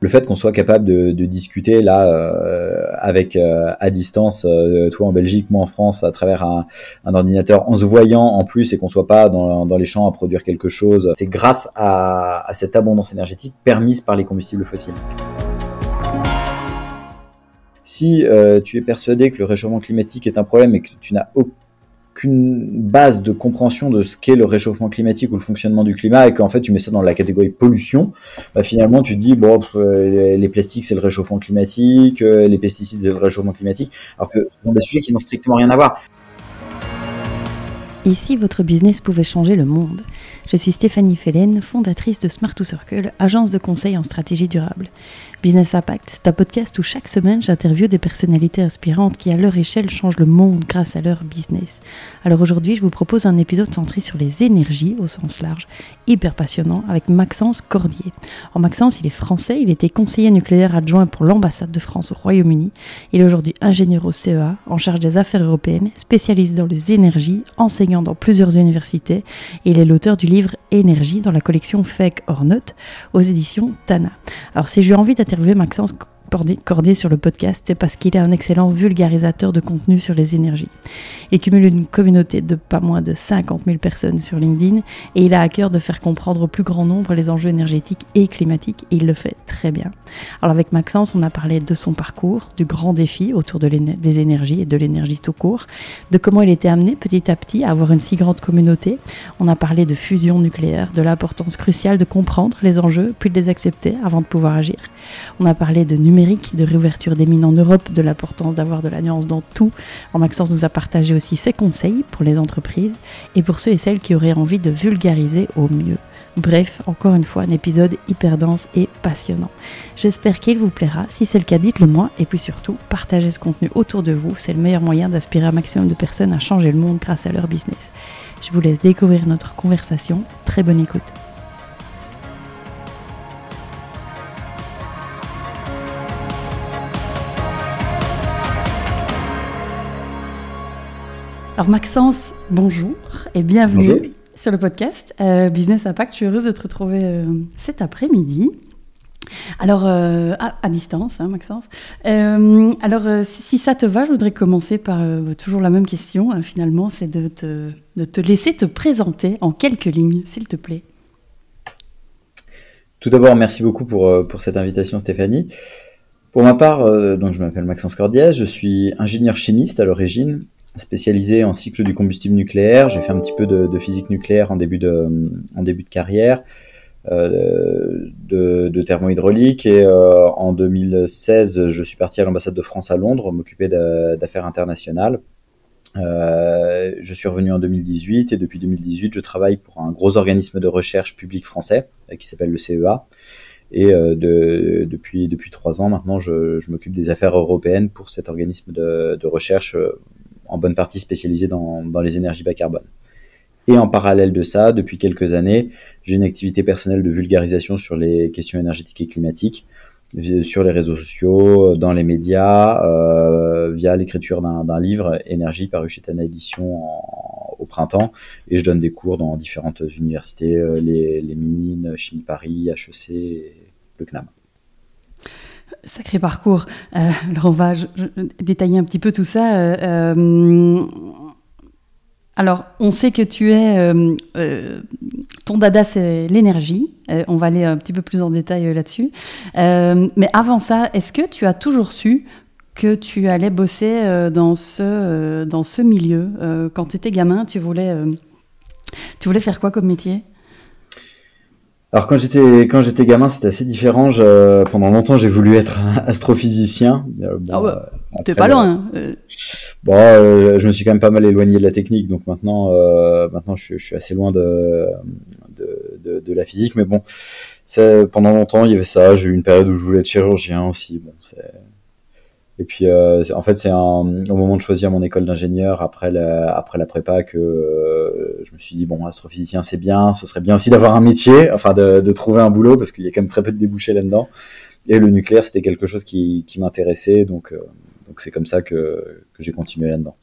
le fait qu'on soit capable de, discuter là avec à distance, toi en Belgique, moi en France, à travers un, ordinateur, en se voyant en plus et qu'on soit pas dans, les champs à produire quelque chose, c'est grâce à cette abondance énergétique permise par les combustibles fossiles. Si euh, tu es persuadé que le réchauffement climatique est un problème et que tu n'as aucune base de compréhension de ce qu'est le réchauffement climatique ou le fonctionnement du climat et qu'en fait tu mets ça dans la catégorie pollution, bah, finalement tu te dis bon euh, les plastiques c'est le réchauffement climatique, euh, les pesticides c'est le réchauffement climatique, alors que ce sont des sujets qui n'ont strictement rien à voir. Ici, votre business pouvait changer le monde. Je suis Stéphanie Fellen, fondatrice de Smart to Circle, agence de conseil en stratégie durable. Business Impact, c'est un podcast où chaque semaine j'interviewe des personnalités inspirantes qui, à leur échelle, changent le monde grâce à leur business. Alors aujourd'hui, je vous propose un épisode centré sur les énergies au sens large, hyper passionnant, avec Maxence Cordier. En Maxence, il est français, il était conseiller nucléaire adjoint pour l'ambassade de France au Royaume-Uni. Il est aujourd'hui ingénieur au CEA, en charge des affaires européennes, spécialisé dans les énergies, enseignant dans plusieurs universités, et il est l'auteur du livre Énergie dans la collection Fake or Not aux éditions Tana. Alors si j'ai envie d'interviewer Maxence Cordier sur le podcast, c'est parce qu'il est un excellent vulgarisateur de contenu sur les énergies. Il cumule une communauté de pas moins de 50 000 personnes sur LinkedIn et il a à cœur de faire comprendre au plus grand nombre les enjeux énergétiques et climatiques et il le fait très bien. Alors avec Maxence, on a parlé de son parcours, du grand défi autour de des énergies et de l'énergie tout court, de comment il était amené petit à petit à avoir une si grande communauté. On a parlé de fusion nucléaire, de l'importance cruciale de comprendre les enjeux puis de les accepter avant de pouvoir agir. On a parlé de numérique de réouverture des mines en Europe, de l'importance d'avoir de la nuance dans tout. En Maxence nous a partagé aussi ses conseils pour les entreprises et pour ceux et celles qui auraient envie de vulgariser au mieux. Bref, encore une fois, un épisode hyper dense et passionnant. J'espère qu'il vous plaira. Si c'est le cas, dites-le moi. Et puis surtout, partagez ce contenu autour de vous. C'est le meilleur moyen d'aspirer un maximum de personnes à changer le monde grâce à leur business. Je vous laisse découvrir notre conversation. Très bonne écoute. Alors Maxence, bonjour et bienvenue sur le podcast euh, Business Impact. Je suis heureuse de te retrouver euh, cet après-midi. Alors, euh, à, distance, hein, Maxence. alors, si ça te va, je voudrais commencer par toujours la même question, hein, finalement, c'est de te, de te laisser te présenter en quelques lignes, s'il te plaît. Tout d'abord, merci beaucoup pour, pour cette invitation, Stéphanie. Pour ma part, donc je m'appelle Maxence Cordiez, je suis ingénieur chimiste à l'origine spécialisé en cycle du combustible nucléaire. J'ai fait un petit peu de, physique nucléaire en début de, carrière, euh, de, thermohydraulique. Et euh, en 2016, je suis parti à l'ambassade de France à Londres, m'occuper d'affaires internationales. Euh, je suis revenu en 2018 et depuis 2018, je travaille pour un gros organisme de recherche public français qui s'appelle le CEA. Et de, depuis, trois ans maintenant, je, m'occupe des affaires européennes pour cet organisme de recherche en bonne partie spécialisé dans, les énergies bas carbone. Et en parallèle de ça, depuis quelques années, j'ai une activité personnelle de vulgarisation sur les questions énergétiques et climatiques, sur les réseaux sociaux, dans les médias, euh, via l'écriture d'un livre, Énergie, paru chez Tana Édition au printemps. Et je donne des cours dans différentes universités, euh, les, mines, Chimie Paris, HEC, le CNAM. Sacré parcours. Euh, alors on va détailler un petit peu tout ça. Euh, euh, alors on sait que tu es... ton dada c'est l'énergie. on va aller un petit peu plus en détail là-dessus. mais avant ça, est-ce que tu as toujours su que tu allais bosser dans, ce, dans ce milieu Quand tu étais gamin, tu voulais, tu voulais faire quoi comme métier? Alors quand j'étais quand j'étais gamin, c'était assez différent. Je, pendant longtemps, j'ai voulu être astrophysicien. Euh, bon, ah ouais, euh, t'es pas loin. Euh. Bon, je me suis quand même pas mal éloigné de la technique, donc maintenant, maintenant, je, je, suis assez loin de de, de, de la physique. Mais bon, pendant longtemps, il y avait ça. J'ai eu une période où je voulais être chirurgien aussi. Bon, c'est et puis, euh, en fait, c'est au moment de choisir mon école d'ingénieur après la, après la prépa que euh, je me suis dit bon, astrophysicien c'est bien, ce serait bien aussi d'avoir un métier, enfin de, de trouver un boulot parce qu'il y a quand même très peu de débouchés là-dedans. Et le nucléaire, c'était quelque chose qui, qui m'intéressait, donc euh, donc c'est comme ça que, que j'ai continué là-dedans.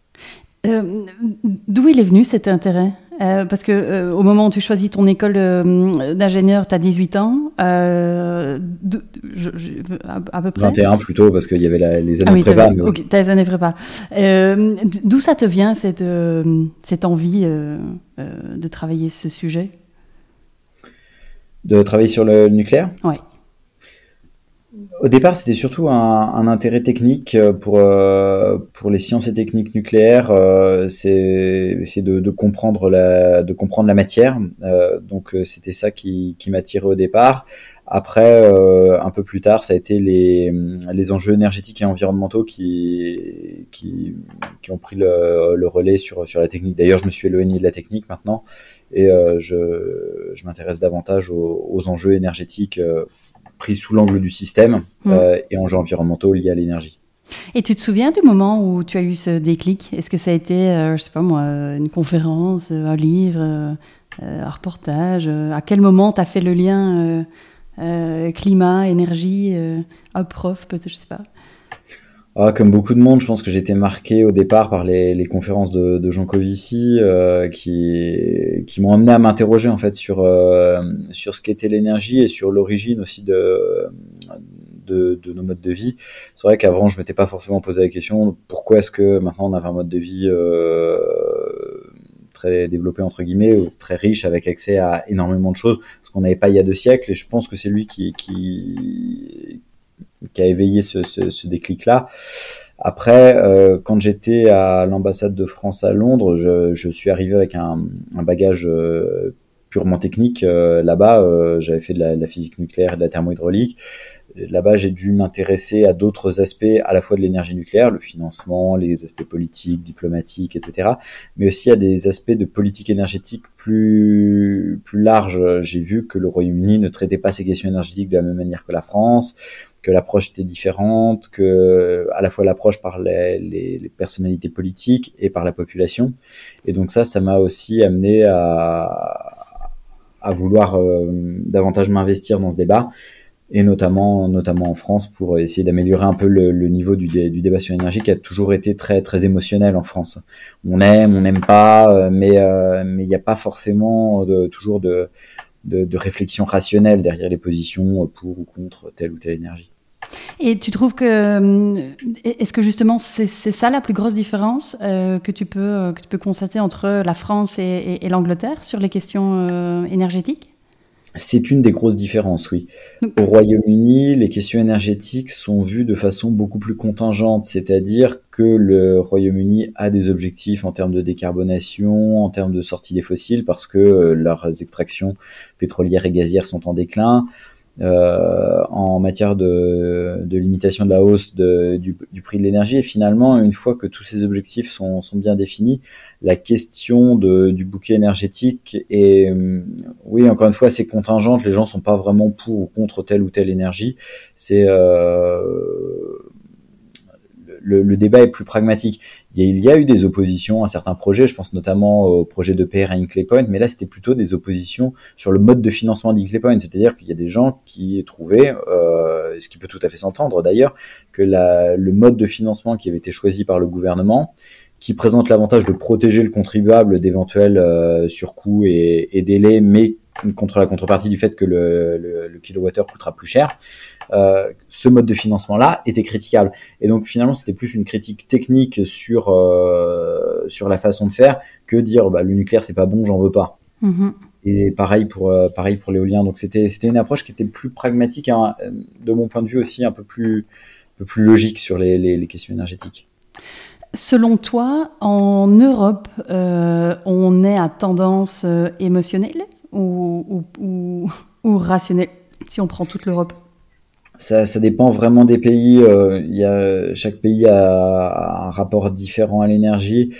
D'où il est venu cet intérêt? Euh, parce que euh, au moment où tu choisis ton école euh, d'ingénieur, tu as 18 ans. à peu près 21 plutôt, parce qu'il y avait les années ah oui, prépa. Mais... Ok, as les années prépa. D'où ça te vient, cette, cette envie de travailler ce sujet? De travailler sur le nucléaire? Oui. Au départ, c'était surtout un, intérêt technique euh, pour, euh, pour les sciences et techniques nucléaires. Euh, c'est de, comprendre la, de comprendre la matière. donc, c'était ça qui, qui m'attirait au départ. Après, un peu plus tard, ça a été les, les enjeux énergétiques et environnementaux qui, qui, qui ont pris le, le, relais sur, sur la technique. D'ailleurs, je me suis éloigné de la technique maintenant et je, je m'intéresse davantage aux, enjeux énergétiques pris sous l'angle du système mm. euh, et enjeux environnementaux liés à l'énergie. Et tu te souviens du moment où tu as eu ce déclic? Est-ce que ça a été, euh, je sais pas moi, une conférence, un livre, un reportage À quel moment tu as fait le lien climat, énergie, un prof peut-être, je sais pas ah, comme beaucoup de monde, je pense que été marqué au départ par les, les conférences de, de Jean Covici euh, qui, qui m'ont amené à m'interroger en fait sur, euh, sur ce qu'était l'énergie et sur l'origine aussi de, de, de, nos modes de vie. C'est vrai qu'avant, je m'étais pas forcément posé la question pourquoi est-ce que maintenant on avait un mode de vie euh, très développé entre guillemets ou très riche avec accès à énormément de choses ce qu'on n'avait pas il y a deux siècles et je pense que c'est lui qui, qui qui a éveillé ce, déclic-là. Après, euh, quand j'étais à l'ambassade de France à Londres, je, suis arrivé avec un, bagage euh, purement technique. Euh, là-bas, j'avais fait de la, de la, physique nucléaire et de la thermohydraulique. Là-bas, j'ai dû m'intéresser à d'autres aspects, à la fois de l'énergie nucléaire, le financement, les aspects politiques, diplomatiques, etc., mais aussi à des aspects de politique énergétique plus plus larges. J'ai vu que le Royaume-Uni ne traitait pas ces questions énergétiques de la même manière que la France que l'approche était différente, que à la fois l'approche par les, les, personnalités politiques et par la population. Et donc ça, ça m'a aussi amené à, à vouloir euh, davantage m'investir dans ce débat et notamment notamment en France pour essayer d'améliorer un peu le, le niveau du, du, débat sur l'énergie qui a toujours été très très émotionnel en France. On aime, on n'aime pas, euh, mais euh, mais il n'y a pas forcément de, toujours de, de, réflexion rationnelle derrière les positions pour ou contre telle ou telle énergie. Et tu trouves que euh, est-ce que justement c'est ça la plus grosse différence euh, que tu peux euh, que tu peux constater entre la France et, et, l'Angleterre sur les questions énergétiques? C'est une des grosses différences, oui. Au Royaume-Uni, les questions énergétiques sont vues de façon beaucoup plus contingente, c'est-à-dire que le Royaume-Uni a des objectifs en termes de décarbonation, en termes de sortie des fossiles, parce que leurs extractions pétrolières et gazières sont en déclin. Euh, en matière de, de, limitation de la hausse de, du, du, prix de l'énergie. Et finalement, une fois que tous ces objectifs sont, sont bien définis, la question de, du bouquet énergétique est, euh, oui, encore une fois, assez contingente. Les gens sont pas vraiment pour ou contre telle ou telle énergie. C'est euh, le, débat est plus pragmatique. Il y, a, eu des oppositions à certains projets, je pense notamment au projet de PR à Inclay Point, mais là c'était plutôt des oppositions sur le mode de financement d'Inclay Point, c'est-à-dire qu'il y a des gens qui trouvaient, euh, ce qui peut tout à fait s'entendre d'ailleurs, que le mode de financement qui avait été choisi par le gouvernement, qui présente l'avantage de protéger le contribuable d'éventuels euh, surcoûts et, délais, mais contre la contrepartie du fait que le kilowattheure coûtera plus cher, euh, ce mode de financement-là était critiquable. Et donc finalement, c'était plus une critique technique sur euh, sur la façon de faire que dire bah, le nucléaire c'est pas bon, j'en veux pas. Mm-hmm. Et pareil pour euh, pareil pour l'éolien. Donc c'était c'était une approche qui était plus pragmatique, hein, de mon point de vue aussi un peu plus un peu plus logique sur les, les, les questions énergétiques. Selon toi, en Europe, euh, on est à tendance émotionnelle ou, ou, ou, ou rationnelle si on prend toute l'Europe? Ça, ça, dépend vraiment des pays. Euh, y a, chaque pays a, un rapport différent à l'énergie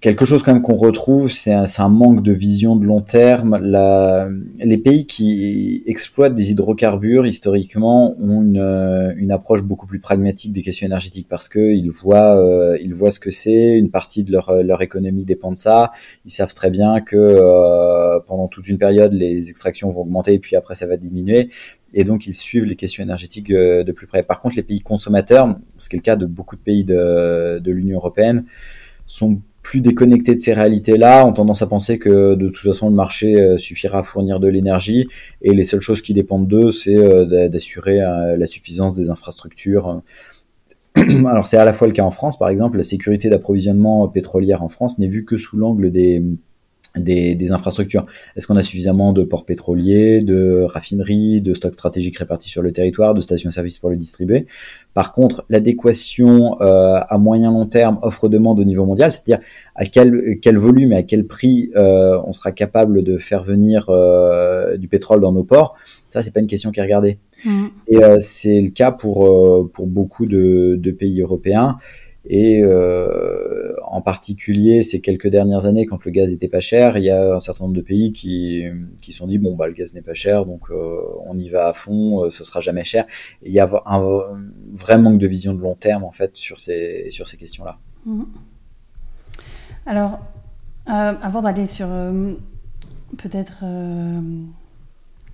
quelque chose quand même qu'on retrouve, c'est un, un, manque de vision de long terme. La, les pays qui exploitent des hydrocarbures, historiquement, ont une, une approche beaucoup plus pragmatique des questions énergétiques parce qu'ils voient, euh, ils voient ce que c'est, une partie de leur, leur économie dépend de ça. Ils savent très bien que euh, pendant toute une période, les extractions vont augmenter et puis après ça va diminuer. Et donc ils suivent les questions énergétiques de plus près. Par contre, les pays consommateurs, ce qui est le cas de beaucoup de pays de, l'Union européenne, sont plus déconnectés de ces réalités-là, ont tendance à penser que de toute façon le marché suffira à fournir de l'énergie. Et les seules choses qui dépendent d'eux, c'est d'assurer la suffisance des infrastructures. Alors c'est à la fois le cas en France, par exemple, la sécurité d'approvisionnement pétrolière en France n'est vue que sous l'angle des, des, infrastructures. Est-ce qu'on a suffisamment de ports pétroliers, de raffineries, de stocks stratégiques répartis sur le territoire, de stations-service pour les distribuer? Par contre, l'adéquation euh, à moyen long terme offre-demande au niveau mondial, c'est-à-dire à quel, quel volume et à quel prix euh, on sera capable de faire venir euh, du pétrole dans nos ports, ça c'est pas une question qui est regardée. Mmh. Et c'est le cas pour, pour beaucoup de, de pays européens. Et euh, en particulier, ces quelques dernières années, quand le gaz était pas cher, il y a un certain nombre de pays qui qui sont dit bon bah le gaz n'est pas cher, donc euh, on y va à fond, euh, ce sera jamais cher. Il y a un vrai manque de vision de long terme en fait sur ces sur ces questions-là. Mmh. Alors, avant d'aller sur peut-être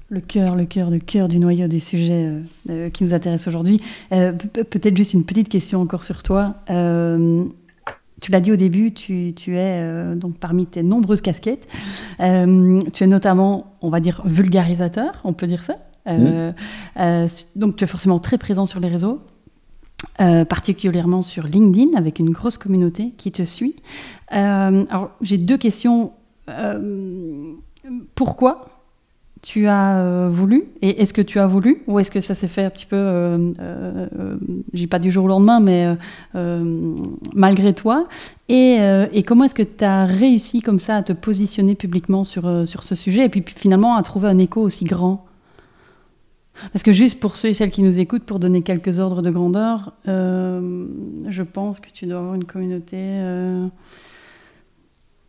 le cœur, le cœur, le cœur du noyau du sujet euh, euh, qui nous intéresse aujourd'hui. Euh, peut-être juste une petite question encore sur toi. tu l'as dit au début, tu, es donc parmi tes nombreuses casquettes. tu es notamment, on va dire, vulgarisateur, on peut dire ça. donc tu es forcément très présent sur les réseaux. particulièrement sur LinkedIn avec une grosse communauté qui te suit. alors j'ai deux questions. pourquoi tu as euh, voulu Et est-ce que tu as voulu Ou est-ce que ça s'est fait un petit peu, euh, euh, j'ai pas du jour au lendemain, mais malgré toi et, comment est-ce que tu as réussi comme ça à te positionner publiquement sur, sur ce sujet et puis finalement à trouver un écho aussi grand? Parce que juste pour ceux et celles qui nous écoutent, pour donner quelques ordres de grandeur, je pense que tu dois avoir une communauté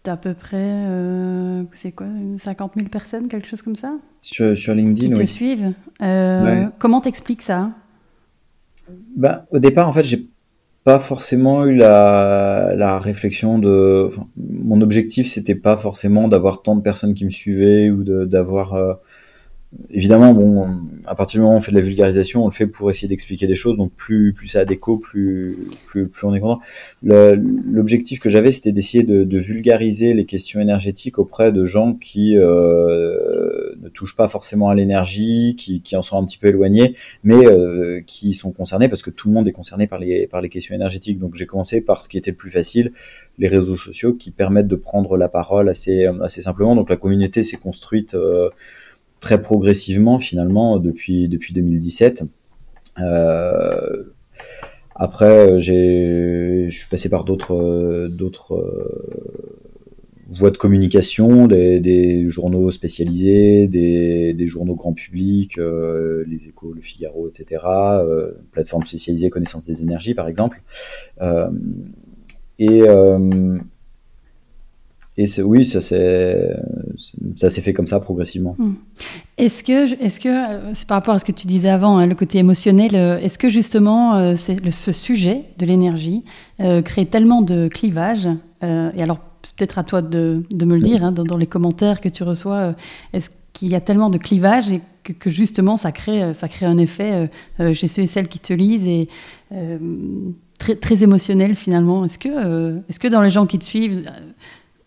à peu près, euh, c'est quoi, 50 000 personnes, quelque chose comme ça Sur, sur LinkedIn, Qui te suivent. Euh, comment t'expliques ça bah, Au départ, en fait, j'ai pas forcément eu la, la réflexion de... mon objectif, c'était pas forcément d'avoir tant de personnes qui me suivaient ou d'avoir... Évidemment, bon, à partir du moment où on fait de la vulgarisation, on le fait pour essayer d'expliquer des choses. Donc plus plus ça a d'écho, plus, plus plus on est content. L'objectif que j'avais, c'était d'essayer de, de, vulgariser les questions énergétiques auprès de gens qui euh, ne touchent pas forcément à l'énergie, qui, qui en sont un petit peu éloignés, mais euh, qui sont concernés parce que tout le monde est concerné par les par les questions énergétiques. Donc j'ai commencé par ce qui était le plus facile, les réseaux sociaux qui permettent de prendre la parole assez assez simplement. Donc la communauté s'est construite. Euh, très progressivement finalement depuis depuis 2017. Euh, après, je suis passé par d'autres d'autres euh, voies de communication, des, des journaux spécialisés, des, des, journaux grand public, euh, les Échos, le Figaro, etc. Euh, plateformes spécialisées connaissance des énergies, par exemple. Et et oui, ça s'est fait comme ça progressivement. Hmm. Est-ce que est-ce que euh, c'est par rapport à ce que tu disais avant, hein, le côté émotionnel, euh, est-ce que justement euh, c'est ce sujet de l'énergie crée tellement de clivages et alors peut-être à toi de, de, me le dire hein, dans, les commentaires que tu reçois, est-ce qu'il y a tellement de clivages et que, justement ça crée ça crée un effet chez ceux et celles qui te lisent et très, très émotionnel finalement? Est-ce que est-ce que dans les gens qui te suivent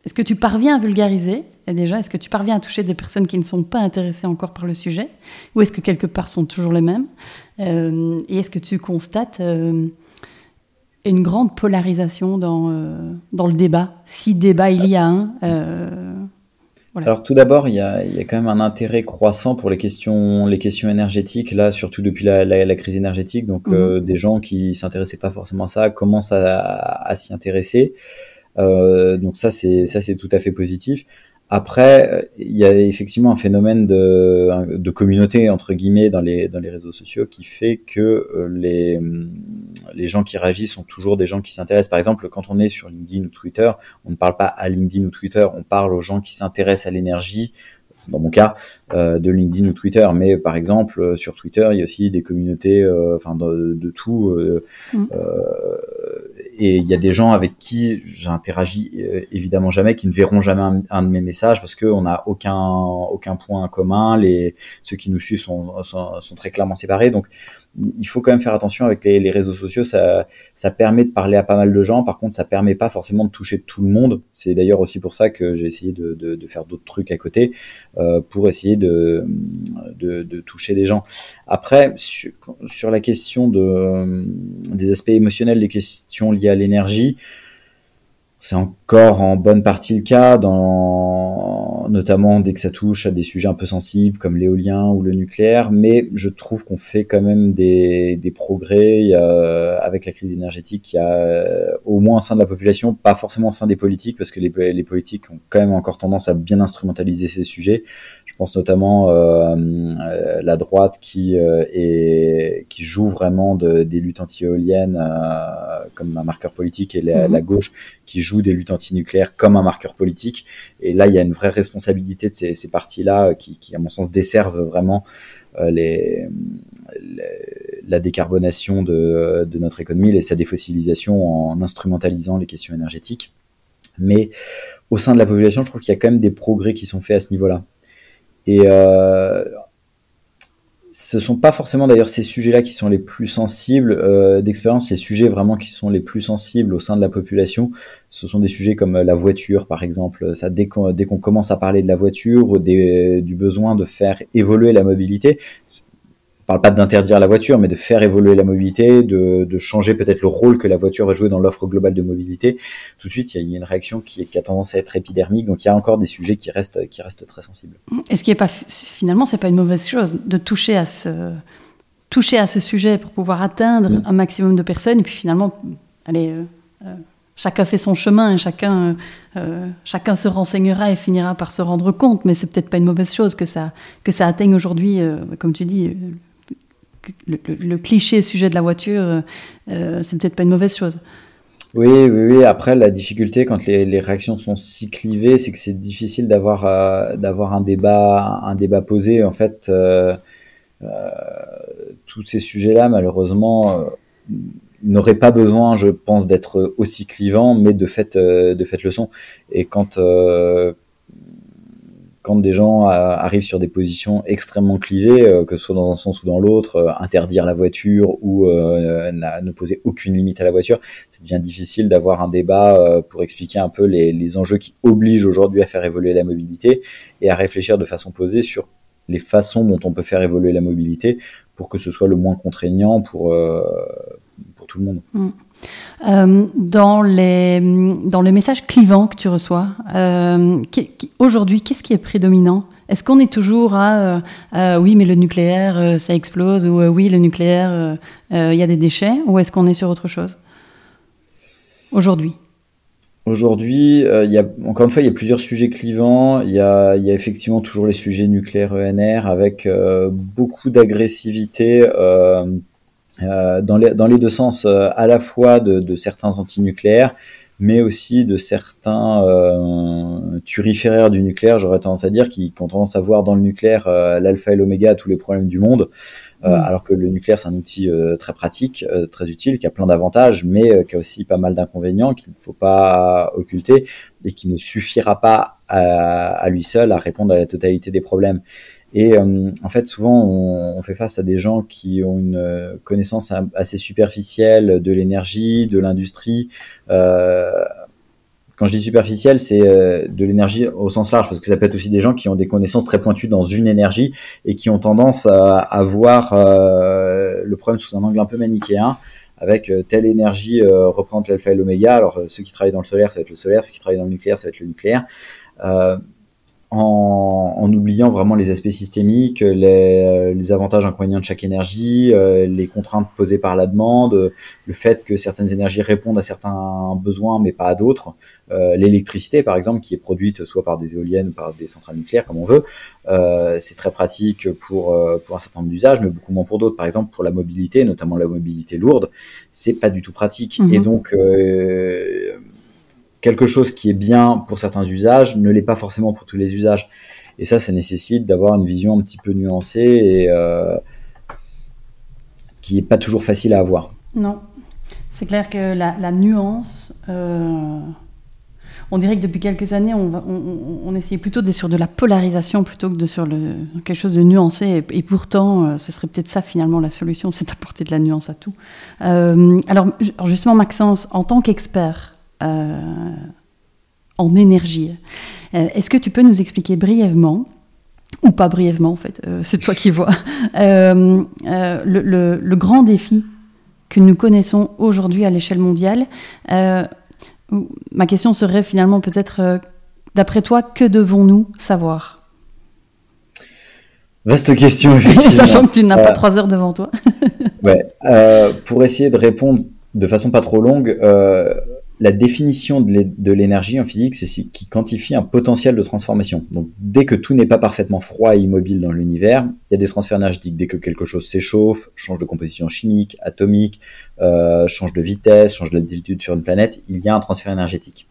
est-ce que tu parviens à vulgariser? Et déjà Est-ce que tu parviens à toucher des personnes qui ne sont pas intéressées encore par le sujet? Ou est-ce que quelque part sont toujours les mêmes? Euh, Et est-ce que tu constates euh, une grande polarisation dans, euh, dans le débat? Si débat il y a un. Alors tout d'abord, il y, a, il y a, quand même un intérêt croissant pour les questions, les questions énergétiques, là, surtout depuis la, la, crise énergétique. Donc mhm. des gens qui s'intéressaient pas forcément à ça commencent à, à s'y intéresser. Euh, donc ça c'est ça c'est tout à fait positif. Après, il y a effectivement un phénomène de, de, communauté entre guillemets dans les dans les réseaux sociaux qui fait que euh, les les gens qui réagissent sont toujours des gens qui s'intéressent. Par exemple, quand on est sur LinkedIn ou Twitter, on ne parle pas à LinkedIn ou Twitter, on parle aux gens qui s'intéressent à l'énergie. Dans mon cas, euh, de LinkedIn ou Twitter, mais par exemple sur Twitter, il y a aussi des communautés, enfin de, de, tout. Mm et il y a des gens avec qui j'interagis évidemment jamais, qui ne verront jamais un, de mes messages parce qu'on n'a aucun aucun point commun. Les ceux qui nous suivent sont, sont, sont très clairement séparés, donc il faut quand même faire attention avec les, réseaux sociaux. Ça, ça permet de parler à pas mal de gens. Par contre, ça permet pas forcément de toucher tout le monde. C'est d'ailleurs aussi pour ça que j'ai essayé de, de, de faire d'autres trucs à côté euh, pour essayer de, de, toucher des gens. Après, sur, sur la question de, des aspects émotionnels, des questions liées à l'énergie, c'est encore en bonne partie le cas, notamment dès que ça touche à des sujets un peu sensibles comme l'éolien ou le nucléaire, mais je trouve qu'on fait quand même des, progrès avec la crise énergétique. Il y a euh, au moins au sein de la population, pas forcément au sein des politiques, parce que les, politiques ont quand même encore tendance à bien instrumentaliser ces sujets. Je pense notamment euh, euh la droite qui, euh, joue vraiment de, des luttes anti-éoliennes comme un marqueur politique et la, mhm. la gauche qui joue des luttes antinucléaires comme un marqueur politique. Et là, il y a une vraie responsabilité de ces, ces partis-là euh, qui, qui, à mon sens, desservent vraiment euh, les, la décarbonation de, de, notre économie et sa défossilisation en instrumentalisant les questions énergétiques. Mais au sein de la population, je trouve qu'il y a quand même des progrès qui sont faits à ce niveau-là. Et euh, ce sont pas forcément d'ailleurs ces sujets-là qui sont les plus sensibles euh, d'expérience. Les sujets vraiment qui sont les plus sensibles au sein de la population, ce sont des sujets comme euh, la voiture, par exemple. Ça, dès qu'on commence à parler de la voiture, des, du besoin de faire évoluer la mobilité, parle pas d'interdire la voiture, mais de faire évoluer la mobilité, de, de changer peut-être le rôle que la voiture va jouer dans l'offre globale de mobilité. Tout de suite, il y a une réaction qui, qui, a tendance à être épidermique, donc il y a encore des sujets qui restent, qui restent très sensibles. Est-ce qu'il est pas finalement, c'est pas une mauvaise chose de toucher à ce toucher à ce sujet pour pouvoir atteindre mm. un maximum de personnes, et puis finalement, allez. Euh, euh, chacun fait son chemin et chacun, euh, chacun se renseignera et finira par se rendre compte, mais c'est peut-être pas une mauvaise chose que ça, que ça atteigne aujourd'hui, comme tu dis, le, cliché sujet de la voiture, euh, euh, c'est peut-être pas une mauvaise chose. Oui, oui, oui. Après, la difficulté quand les, réactions sont si clivées, c'est que c'est difficile d'avoir euh, d'avoir un débat un débat posé. En fait, tous ces sujets-là, malheureusement, n'auraient pas besoin, je pense, d'être aussi clivants, mais de fait de fait le sont. Et quand quand des gens euh, arrivent sur des positions extrêmement clivées, euh, que ce soit dans un sens ou dans l'autre, euh, interdire la voiture ou ne poser aucune limite à la voiture, ça devient difficile d'avoir un débat pour expliquer un peu les, enjeux qui obligent aujourd'hui à faire évoluer la mobilité et à réfléchir de façon posée sur les façons dont on peut faire évoluer la mobilité pour que ce soit le moins contraignant pour, pour tout le monde. Mm. Euh, dans, les, dans les messages clivants que tu reçois, euh, aujourd'hui, qu'est-ce qui est prédominant? Est-ce qu'on est toujours à euh, oui, mais le nucléaire, ça explose, ou oui, le nucléaire, il y a des déchets, ou est-ce qu'on est sur autre chose? Aujourd'hui. Aujourd'hui, encore une fois, il y a plusieurs sujets clivants. Il y a, y a effectivement toujours les sujets nucléaires ENR avec beaucoup d'agressivité dans, les, dans les deux sens, euh, à la fois de, de certains antinucléaires, mais aussi de certains euh, turiféraires du nucléaire, j'aurais tendance à dire, qui, qui, ont tendance à voir dans le nucléaire euh, l'alpha et l'oméga à tous les problèmes du monde, euh, mm. alors que le nucléaire c'est un outil très pratique, très utile, qui a plein d'avantages, mais qui a aussi pas mal d'inconvénients qu'il ne faut pas occulter et qui ne suffira pas à, à lui seul à répondre à la totalité des problèmes. Et euh, en fait, souvent, on, fait face à des gens qui ont une euh, connaissance assez superficielle de l'énergie, de l'industrie. Euh, quand je dis superficielle, c'est euh, de l'énergie au sens large, parce que ça peut être aussi des gens qui ont des connaissances très pointues dans une énergie et qui ont tendance à, voir le problème sous un angle un peu manichéen avec telle énergie représente l'alpha et l'oméga. Alors ceux qui travaillent dans le solaire, ça va être le solaire, ceux qui travaillent dans le nucléaire, ça va être le nucléaire. Euh, en, en, oubliant vraiment les aspects systémiques, les, les, avantages inconvénients de chaque énergie, euh, les contraintes posées par la demande, le fait que certaines énergies répondent à certains besoins mais pas à d'autres. Euh, L'électricité, par exemple, qui est produite soit par des éoliennes ou par des centrales nucléaires, comme on veut, euh, c'est très pratique pour, euh, pour un certain nombre d'usages, mais beaucoup moins pour d'autres. Par exemple, pour la mobilité, notamment la mobilité lourde, c'est pas du tout pratique. Et mhm. donc euh, quelque chose qui est bien pour certains usages ne l'est pas forcément pour tous les usages. Et ça, ça nécessite d'avoir une vision un petit peu nuancée et euh, qui est pas toujours facile à avoir. Non, C'est clair que la, nuance, euh, on dirait que depuis quelques années, on, essayait plutôt d'être sur de la polarisation plutôt que de sur le, quelque chose de nuancé. Et, pourtant, euh, ce serait peut-être ça finalement la solution, c'est d'apporter de la nuance à tout. Alors justement, Maxence, en tant qu'expert en énergie, est-ce que tu peux nous expliquer brièvement ou pas brièvement en fait, c'est toi qui vois, le, le, grand défi que nous connaissons aujourd'hui à l'échelle mondiale. Euh, ma question serait finalement peut-être, euh, d'après toi, que devons-nous savoir? Vaste question, effectivement. Sachant que tu n'as pas euh, trois heures devant toi. ouais. pour essayer de répondre de façon pas trop longue, la définition de l'énergie en physique, c'est ce qui quantifie un potentiel de transformation. Donc, dès que tout n'est pas parfaitement froid et immobile dans l'univers, il y a des transferts énergétiques. Dès que quelque chose s'échauffe, change de composition chimique, atomique, euh, change de vitesse, change d'altitude sur une planète, il y a un transfert énergétique.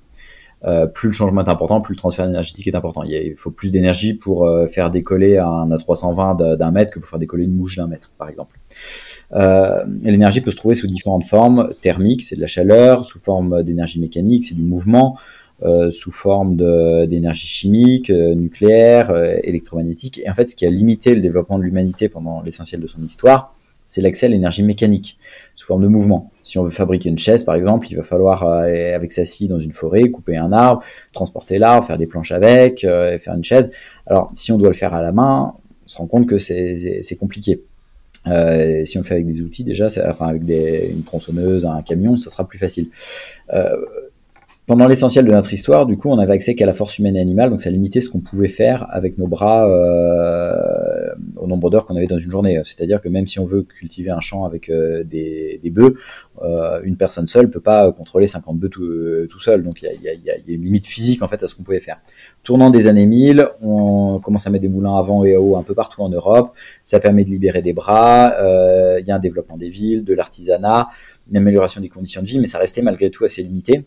Euh, plus le changement est important, plus le transfert énergétique est important. Il, faut plus d'énergie pour euh, faire décoller un A320 d'un mètre que pour faire décoller une mouche d'un mètre, par exemple. Euh, l'énergie peut se trouver sous différentes formes. Thermique, c'est de la chaleur. Sous forme d'énergie mécanique, c'est du mouvement. Euh, sous forme d'énergie chimique, euh, nucléaire, électromagnétique. Et en fait, ce qui a limité le développement de l'humanité pendant l'essentiel de son histoire, c'est l'accès à l'énergie mécanique, sous forme de mouvement. Si on veut fabriquer une chaise, par exemple, il va falloir, avec sa scie dans une forêt, couper un arbre, transporter l'arbre, faire des planches avec, et faire une chaise. Alors, si on doit le faire à la main, on se rend compte que c'est compliqué. Euh, si on le fait avec des outils déjà, enfin avec des, une tronçonneuse, un camion, ça sera plus facile. Euh, pendant l'essentiel de notre histoire, du coup, on avait accès qu'à la force humaine et animale, donc ça limitait ce qu'on pouvait faire avec nos bras euh, au nombre d'heures qu'on avait dans une journée. C'est-à-dire que même si on veut cultiver un champ avec euh, des, bœufs, euh, une personne seule peut pas contrôler 50 bœufs tout, seul. Donc il y a, y, y une limite physique en fait à ce qu'on pouvait faire. Tournant des années 1000, on commence à mettre des moulins avant et à eau un peu partout en Europe. Ça permet de libérer des bras. Il y a un développement des villes, de l'artisanat, une amélioration des conditions de vie, mais ça restait malgré tout assez limité.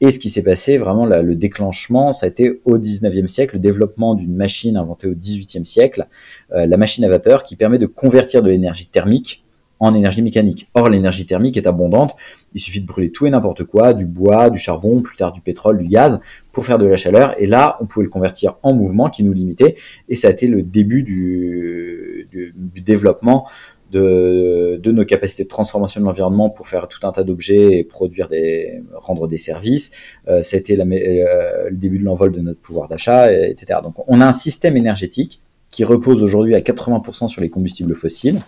Et ce qui s'est passé, vraiment, le déclenchement, ça a été au 19e siècle, le développement d'une machine inventée au 18e siècle, euh, la machine à vapeur, qui permet de convertir de l'énergie thermique en énergie mécanique. Or, l'énergie thermique est abondante. Il suffit de brûler tout et n'importe quoi, du bois, du charbon, plus tard du pétrole, du gaz, pour faire de la chaleur. Et là, on pouvait le convertir en mouvement qui nous limitait. Et ça a été le début du, du, du développement de, de, nos capacités de transformation de l'environnement pour faire tout un tas d'objets et produire des, rendre des services. Euh, ça a été euh, le début de l'envol de notre pouvoir d'achat, etc. Donc on a un système énergétique qui repose aujourd'hui à 80% sur les combustibles fossiles.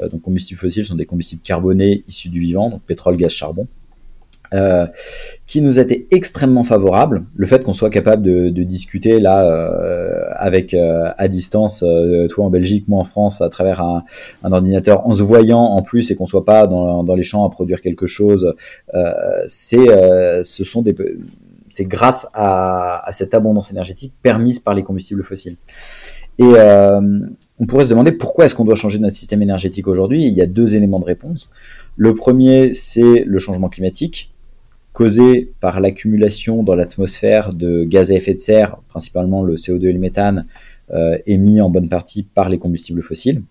Euh, donc combustibles fossiles sont des combustibles carbonés issus du vivant, donc pétrole, gaz, charbon. Euh, qui nous été extrêmement favorable. Le fait qu'on soit capable de, discuter là euh, avec euh, à distance, toi en Belgique, moi en France, à travers un, ordinateur, en se voyant en plus et qu'on soit pas dans, dans, les champs à produire quelque chose, c'est ce sont des c'est grâce à, à, cette abondance énergétique permise par les combustibles fossiles. Et on pourrait se demander pourquoi est-ce qu'on doit changer notre système énergétique aujourd'hui. Il y a deux éléments de réponse. Le premier, c'est le changement climatique causé par l'accumulation dans l'atmosphère de gaz à effet de serre, principalement le CO2 et le méthane, euh, émis en bonne partie par les combustibles fossiles.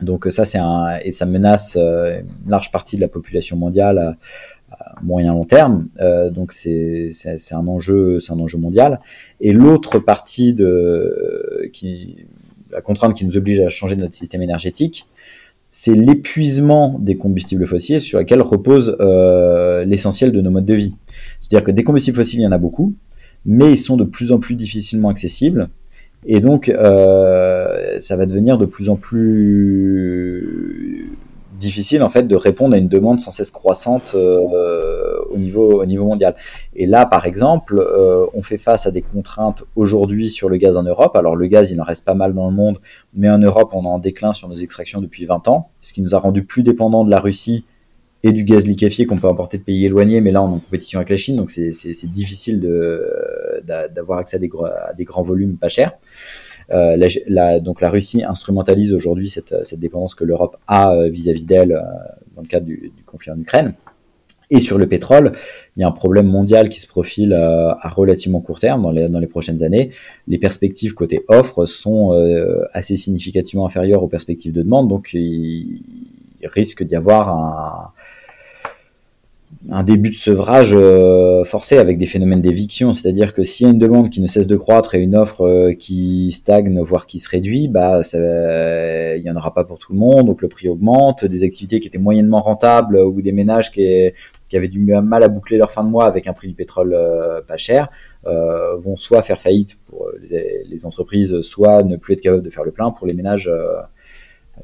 Donc ça, c'est un et ça menace euh, une large partie de la population mondiale à, moyen long terme. Euh, donc c'est un enjeu mondial. Et l'autre partie de la contrainte qui nous oblige à changer notre système énergétique, c'est l'épuisement des combustibles fossiles sur lesquels repose euh, l'essentiel de nos modes de vie. C'est-à-dire que des combustibles fossiles, il y en a beaucoup, mais ils sont de plus en plus difficilement accessibles. Et donc, euh, ça va devenir de plus en plus difficile en fait de répondre à une demande sans cesse croissante euh, au niveau au niveau mondial. Et là, par exemple, euh, on fait face à des contraintes aujourd'hui sur le gaz en Europe. Alors le gaz, il en reste pas mal dans le monde, mais en Europe, on est en déclin sur nos extractions depuis 20 ans, ce qui nous a rendu plus dépendants de la Russie et du gaz liquéfié qu'on peut importer de pays éloignés, mais là on est en compétition avec la Chine, donc c'est difficile d'avoir accès à des, grands volumes pas chers. Euh, donc la Russie instrumentalise aujourd'hui cette, cette, dépendance que l'Europe a euh, vis-à-vis d'elle dans le cadre du, conflit en Ukraine. Et sur le pétrole, il y a un problème mondial qui se profile à relativement court terme dans les, dans les prochaines années. Les perspectives côté offre sont assez significativement inférieures aux perspectives de demande, donc il, risque d'y avoir un, un début de sevrage euh, forcé avec des phénomènes d'éviction, c'est-à-dire que s'il y a une demande qui ne cesse de croître et une offre euh, qui stagne, voire qui se réduit, bah, il n'y en aura pas pour tout le monde, donc le prix augmente. Des activités qui étaient moyennement rentables ou des ménages qui, qui avaient du mal à boucler leur fin de mois avec un prix du pétrole euh, pas cher, vont soit faire faillite pour les, entreprises, soit ne plus être capables de faire le plein pour les ménages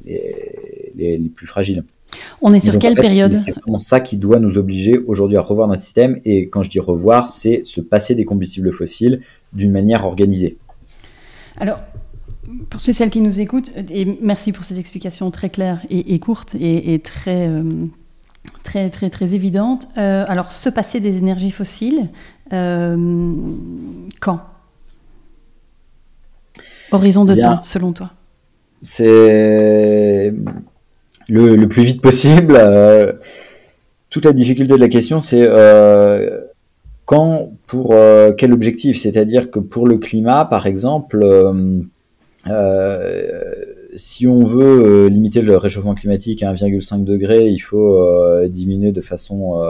les, les plus fragiles. On est sur quelle période? C'est vraiment ça qui doit nous obliger aujourd'hui à revoir notre système. Et quand je dis revoir, c'est se passer des combustibles fossiles d'une manière organisée. Alors, pour ceux et celles qui nous écoutent, et merci pour ces explications très claires et, courtes et, très, euh, très, très, très évidentes. Euh, alors, se passer des énergies fossiles, euh, quand? Horizon de temps, selon toi C'est le, plus vite possible. Euh, toute la difficulté de la question, c'est quand, pour quel objectif? C'est-à-dire que pour le climat, par exemple, si on veut limiter le réchauffement climatique à 1,5 degré, il faut diminuer de façon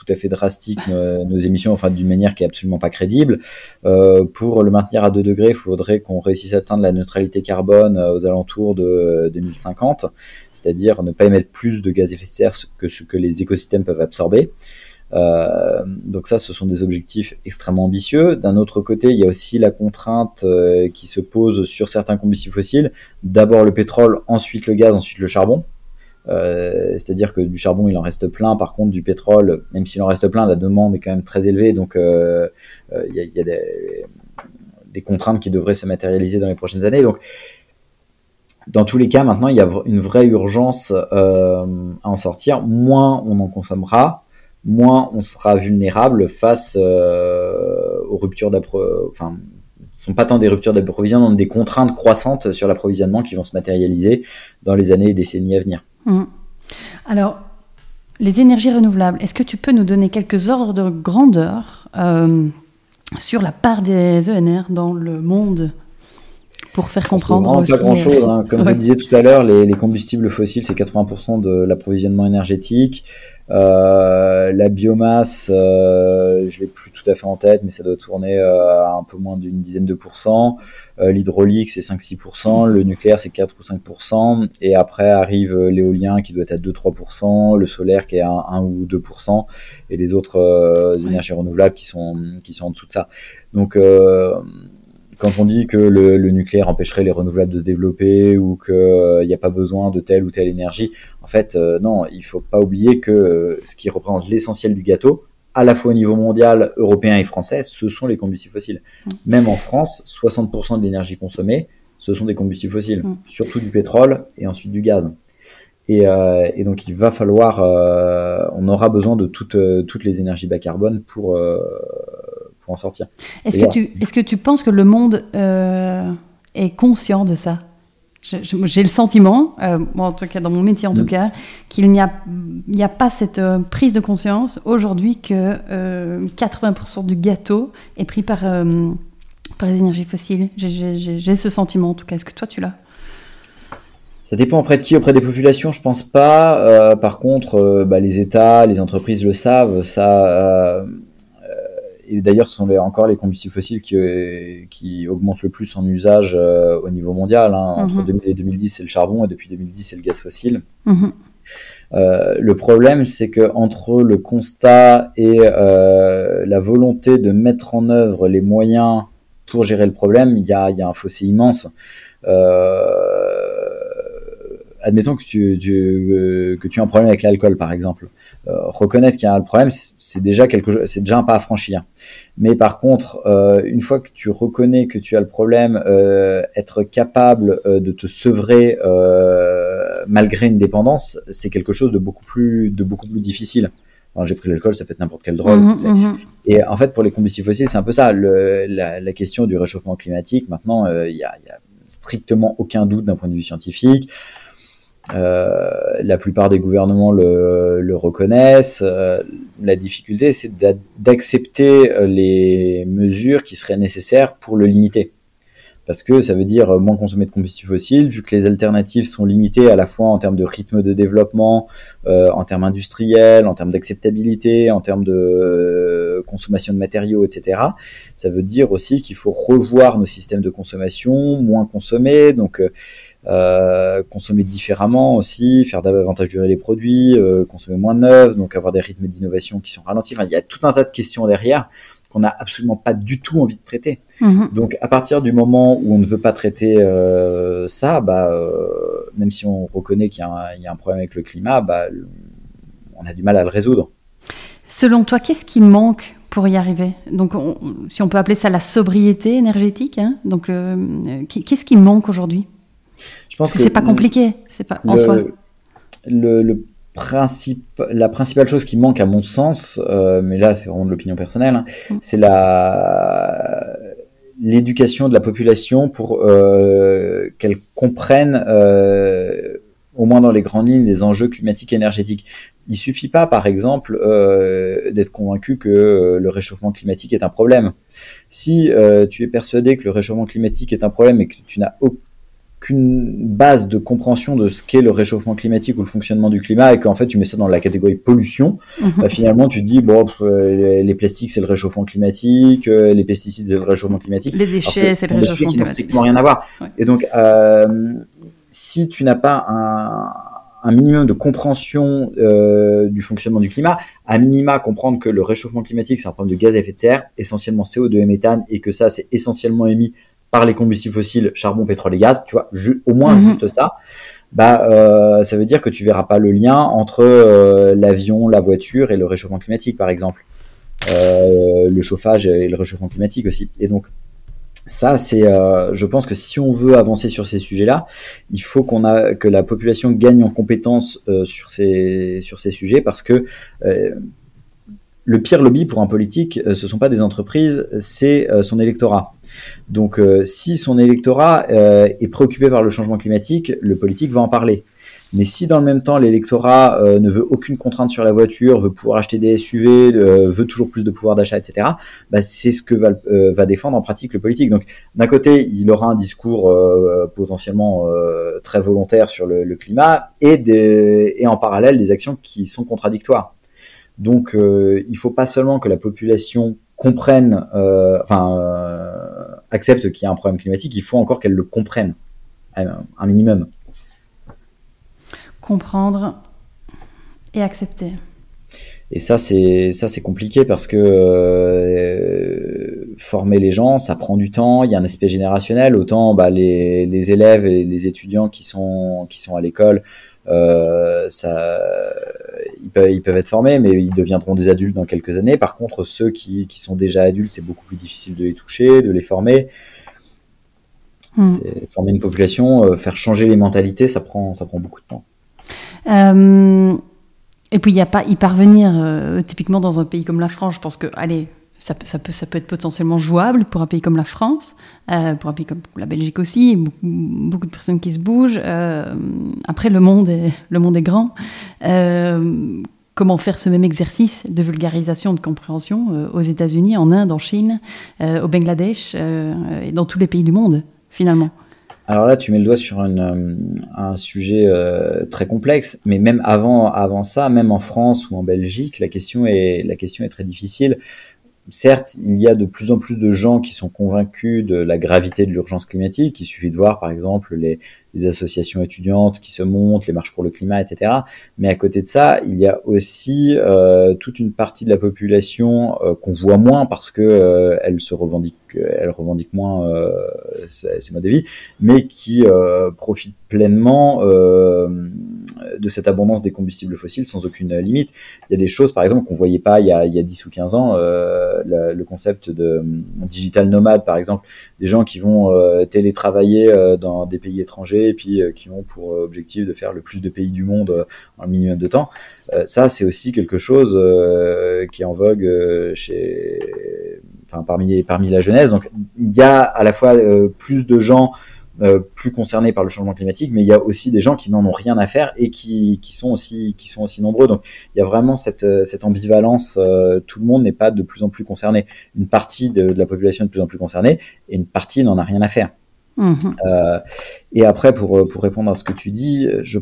tout à fait drastique nos, émissions, enfin d'une manière qui est absolument pas crédible. Euh, pour le maintenir à 2 degrés, il faudrait qu'on réussisse à atteindre la neutralité carbone euh, aux alentours de 2050, c'est-à-dire ne pas émettre plus de gaz à effet de serre que ce que les écosystèmes peuvent absorber. Euh, donc ça, ce sont des objectifs extrêmement ambitieux. D'un autre côté, il y a aussi la contrainte euh, qui se pose sur certains combustibles fossiles. D'abord le pétrole, ensuite le gaz, ensuite le charbon. Euh, c'est-à-dire que du charbon, il en reste plein. Par contre, du pétrole, même s'il en reste plein, la demande est quand même très élevée. Donc, il y a, des, contraintes qui devraient se matérialiser dans les prochaines années. Donc, dans tous les cas, maintenant, il y a une vraie urgence à en sortir. Moins on en consommera, moins on sera vulnérable face aux ruptures d'approvisionnement. Enfin, ce sont pas tant des ruptures d'approvisionnement, mais des contraintes croissantes sur l'approvisionnement qui vont se matérialiser dans les années et décennies à venir. Mmh. Alors, les énergies renouvelables, est-ce que tu peux nous donner quelques ordres de grandeur euh, sur la part des ENR dans le monde pour faire comprendre aussi. pas grand chose. Hein. Comme je le disais tout à l'heure, les, les, combustibles fossiles, c'est 80% de l'approvisionnement énergétique. Euh, la biomasse, euh, je l'ai plus tout à fait en tête, mais ça doit tourner euh, à un peu moins d'une dizaine de pourcents. Euh, l'hydraulique, c'est 5-6%. Le nucléaire, c'est 4 ou 5%. Et après arrive l'éolien qui doit être à 2-3%, le solaire qui est à 1 ou 2%, et les autres énergies renouvelables qui sont, qui sont en dessous de ça. Donc, quand on dit que le, nucléaire empêcherait les renouvelables de se développer ou qu'il n'y a pas besoin de telle ou telle énergie, en fait, euh, non, il faut pas oublier que euh, ce qui représente l'essentiel du gâteau, à la fois au niveau mondial, européen et français, ce sont les combustibles fossiles. Mm. Même en France, 60% de l'énergie consommée, ce sont des combustibles fossiles, mm. surtout du pétrole et ensuite du gaz. Et, euh, donc il va falloir, on aura besoin de toutes, toutes les énergies bas carbone pour, en sortir. Est-ce que, tu, est que tu penses que le monde euh, est conscient de ça? J'ai le sentiment, euh, en tout cas dans mon métier en tout mm. cas, qu'il n'y a, a pas cette euh, prise de conscience aujourd'hui que 80% du gâteau est pris par, par les énergies fossiles. J'ai ce sentiment en tout cas. Est-ce que toi tu l'as? Ça dépend auprès de qui, auprès des populations, je pense pas. par contre, bah, les États, les entreprises le savent. Ça, et d'ailleurs, ce sont encore les combustibles fossiles qui, euh, qui, augmentent le plus en usage euh, au niveau mondial. Hein. Entre 2000 mhm. et 2010, c'est le charbon, et depuis 2010, c'est le gaz fossile. Mhm. Euh, le problème, c'est que entre le constat et la volonté de mettre en œuvre les moyens pour gérer le problème, il y a, y a, un fossé immense. Admettons que tu, tu, que tu as un problème avec l'alcool, par exemple. Euh, reconnaître qu'il y a un problème, c'est déjà quelque c'est déjà un pas à franchir. Mais par contre, euh, une fois que tu reconnais que tu as le problème, euh, être capable de te sevrer malgré une dépendance, c'est quelque chose de beaucoup plus de beaucoup plus difficile. J'ai pris l'alcool, ça peut être n'importe quelle drogue. Mmh, mmh. Et en fait, pour les combustibles fossiles, c'est un peu ça. Le, la, la, question du réchauffement climatique, maintenant, il y a, y, a, strictement aucun doute d'un point de vue scientifique. Euh, la plupart des gouvernements le, reconnaissent. Euh, la difficulté, c'est d'accepter euh, les mesures qui seraient nécessaires pour le limiter. parce que ça veut dire moins consommer de combustibles fossiles, vu que les alternatives sont limitées à la fois en termes de rythme de développement, en termes industriels, en termes d'acceptabilité, en termes de consommation de matériaux, etc. Ça veut dire aussi qu'il faut revoir nos systèmes de consommation, moins consommer, donc euh, consommer différemment aussi, faire davantage durer les produits, euh, consommer moins de neufs, donc avoir des rythmes d'innovation qui sont ralentis. Enfin, il y a tout un tas de questions derrière qu'on n'a absolument pas du tout envie de traiter. Mhm. Donc à partir du moment où on ne veut pas traiter euh, ça, bah, même si on reconnaît qu'il y, y, a un problème avec le climat, bah, on a du mal à le résoudre. Selon toi, qu'est-ce qui manque pour y arriver? Donc, si on peut appeler ça la sobriété énergétique, hein, donc qu'est-ce qui manque aujourd'hui? Je pense que, c'est pas compliqué, c'est pas en le, soi. Le, principe, la principale chose qui manque à mon sens, euh, mais là c'est vraiment de l'opinion personnelle, hein, mm. c'est la l'éducation de la population pour euh, qu'elle comprenne euh, au moins dans les grandes lignes les enjeux climatiques et énergétiques. Il suffit pas, par exemple, d'être convaincu que le réchauffement climatique est un problème. Si tu es persuadé que le réchauffement climatique est un problème et que tu n'as aucun qu'une base de compréhension de ce qu'est le réchauffement climatique ou le fonctionnement du climat et qu'en fait tu mets ça dans la catégorie pollution, mhm. bah, finalement tu te dis bon euh, les plastiques c'est le réchauffement climatique, euh, les pesticides c'est le réchauffement climatique, les déchets c'est le réchauffement climatique, qui n'ont strictement rien à voir. Et donc euh, si tu n'as pas un, un minimum de compréhension euh, du fonctionnement du climat, à minima comprendre que le réchauffement climatique c'est un problème de gaz à effet de serre, essentiellement CO2 et méthane, et que ça c'est essentiellement émis par les combustibles fossiles, charbon, pétrole et gaz, tu vois, au moins mhm. juste ça, bah euh, ça veut dire que tu verras pas le lien entre euh, l'avion, la voiture et le réchauffement climatique, par exemple, euh, le chauffage et le réchauffement climatique aussi. Et donc ça, c'est, je pense que si on veut avancer sur ces sujets-là, il faut qu'on a que la population gagne en compétences sur ces sur ces sujets parce que le pire lobby pour un politique, ce sont pas des entreprises, c'est son électorat. Donc, euh, si son électorat euh, est préoccupé par le changement climatique, le politique va en parler. Mais si dans le même temps l'électorat euh, ne veut aucune contrainte sur la voiture, veut pouvoir acheter des SUV, veut toujours plus de pouvoir d'achat, etc., bah, c'est ce que va, défendre en pratique le politique. Donc d'un côté, il aura un discours potentiellement très volontaire sur le, climat et, et en parallèle des actions qui sont contradictoires. Donc il faut pas seulement que la population comprenne, enfin accepte qu'il y a un problème climatique, il faut encore qu'elle le comprenne, un minimum. Comprendre et accepter. Et ça, c'est ça, c'est compliqué parce que euh, former les gens, ça prend du temps. Il y a un aspect générationnel. Autant bah, les, les, élèves et les étudiants qui sont qui sont à l'école, euh, ça, ils peuvent, ils peuvent, être formés, mais ils deviendront des adultes dans quelques années. Par contre, ceux qui, qui sont déjà adultes, c'est beaucoup plus difficile de les toucher, de les former. Hmm. Former une population, euh, faire changer les mentalités, ça prend, ça prend beaucoup de temps. Euh, et puis, il n'y a pas y parvenir, euh, typiquement dans un pays comme la France, je pense que, allez, ça, peut, être potentiellement jouable pour un pays comme la France, euh, pour un pays comme la Belgique aussi, beaucoup, de personnes qui se bougent. Euh, après, le monde est, grand. Euh, comment faire ce même exercice de vulgarisation, de compréhension aux États-Unis, en Inde, en Chine, au Bangladesh et dans tous les pays du monde, finalement? Alors là, tu mets le doigt sur un sujet très complexe, mais même avant, ça, même en France ou en Belgique, la question est très difficile certes, il y a de plus en plus de gens qui sont convaincus de la gravité de l'urgence climatique. Il suffit de voir, par exemple, les, associations étudiantes qui se montent, les marches pour le climat, etc. Mais à côté de ça, il y a aussi euh, toute une partie de la population euh, qu'on voit moins parce que euh, elle se revendique, elle revendique moins ses, modes de vie, mais qui profite pleinement de cette abondance des combustibles fossiles sans aucune limite. Il y a des choses, par exemple, qu'on voyait pas il y a, il y a 10 ou 15 ans, euh, le, concept de euh, digital nomade, par exemple, des gens qui vont euh, télétravailler dans des pays étrangers et puis qui ont pour objectif de faire le plus de pays du monde en un minimum de temps. ça, c'est aussi quelque chose qui est en vogue chez, enfin, parmi, parmi la jeunesse. Donc, il y a à la fois plus de gens euh, plus concernés par le changement climatique, mais il y a aussi des gens qui n'en ont rien à faire et qui, qui, sont aussi qui sont aussi nombreux. Donc il y a vraiment cette, euh, cette ambivalence. Euh, tout le monde n'est pas de plus en plus concerné. Une partie de, la population est de plus en plus concernée et une partie n'en a rien à faire. Mhm. et après, pour, pour répondre à ce que tu dis, je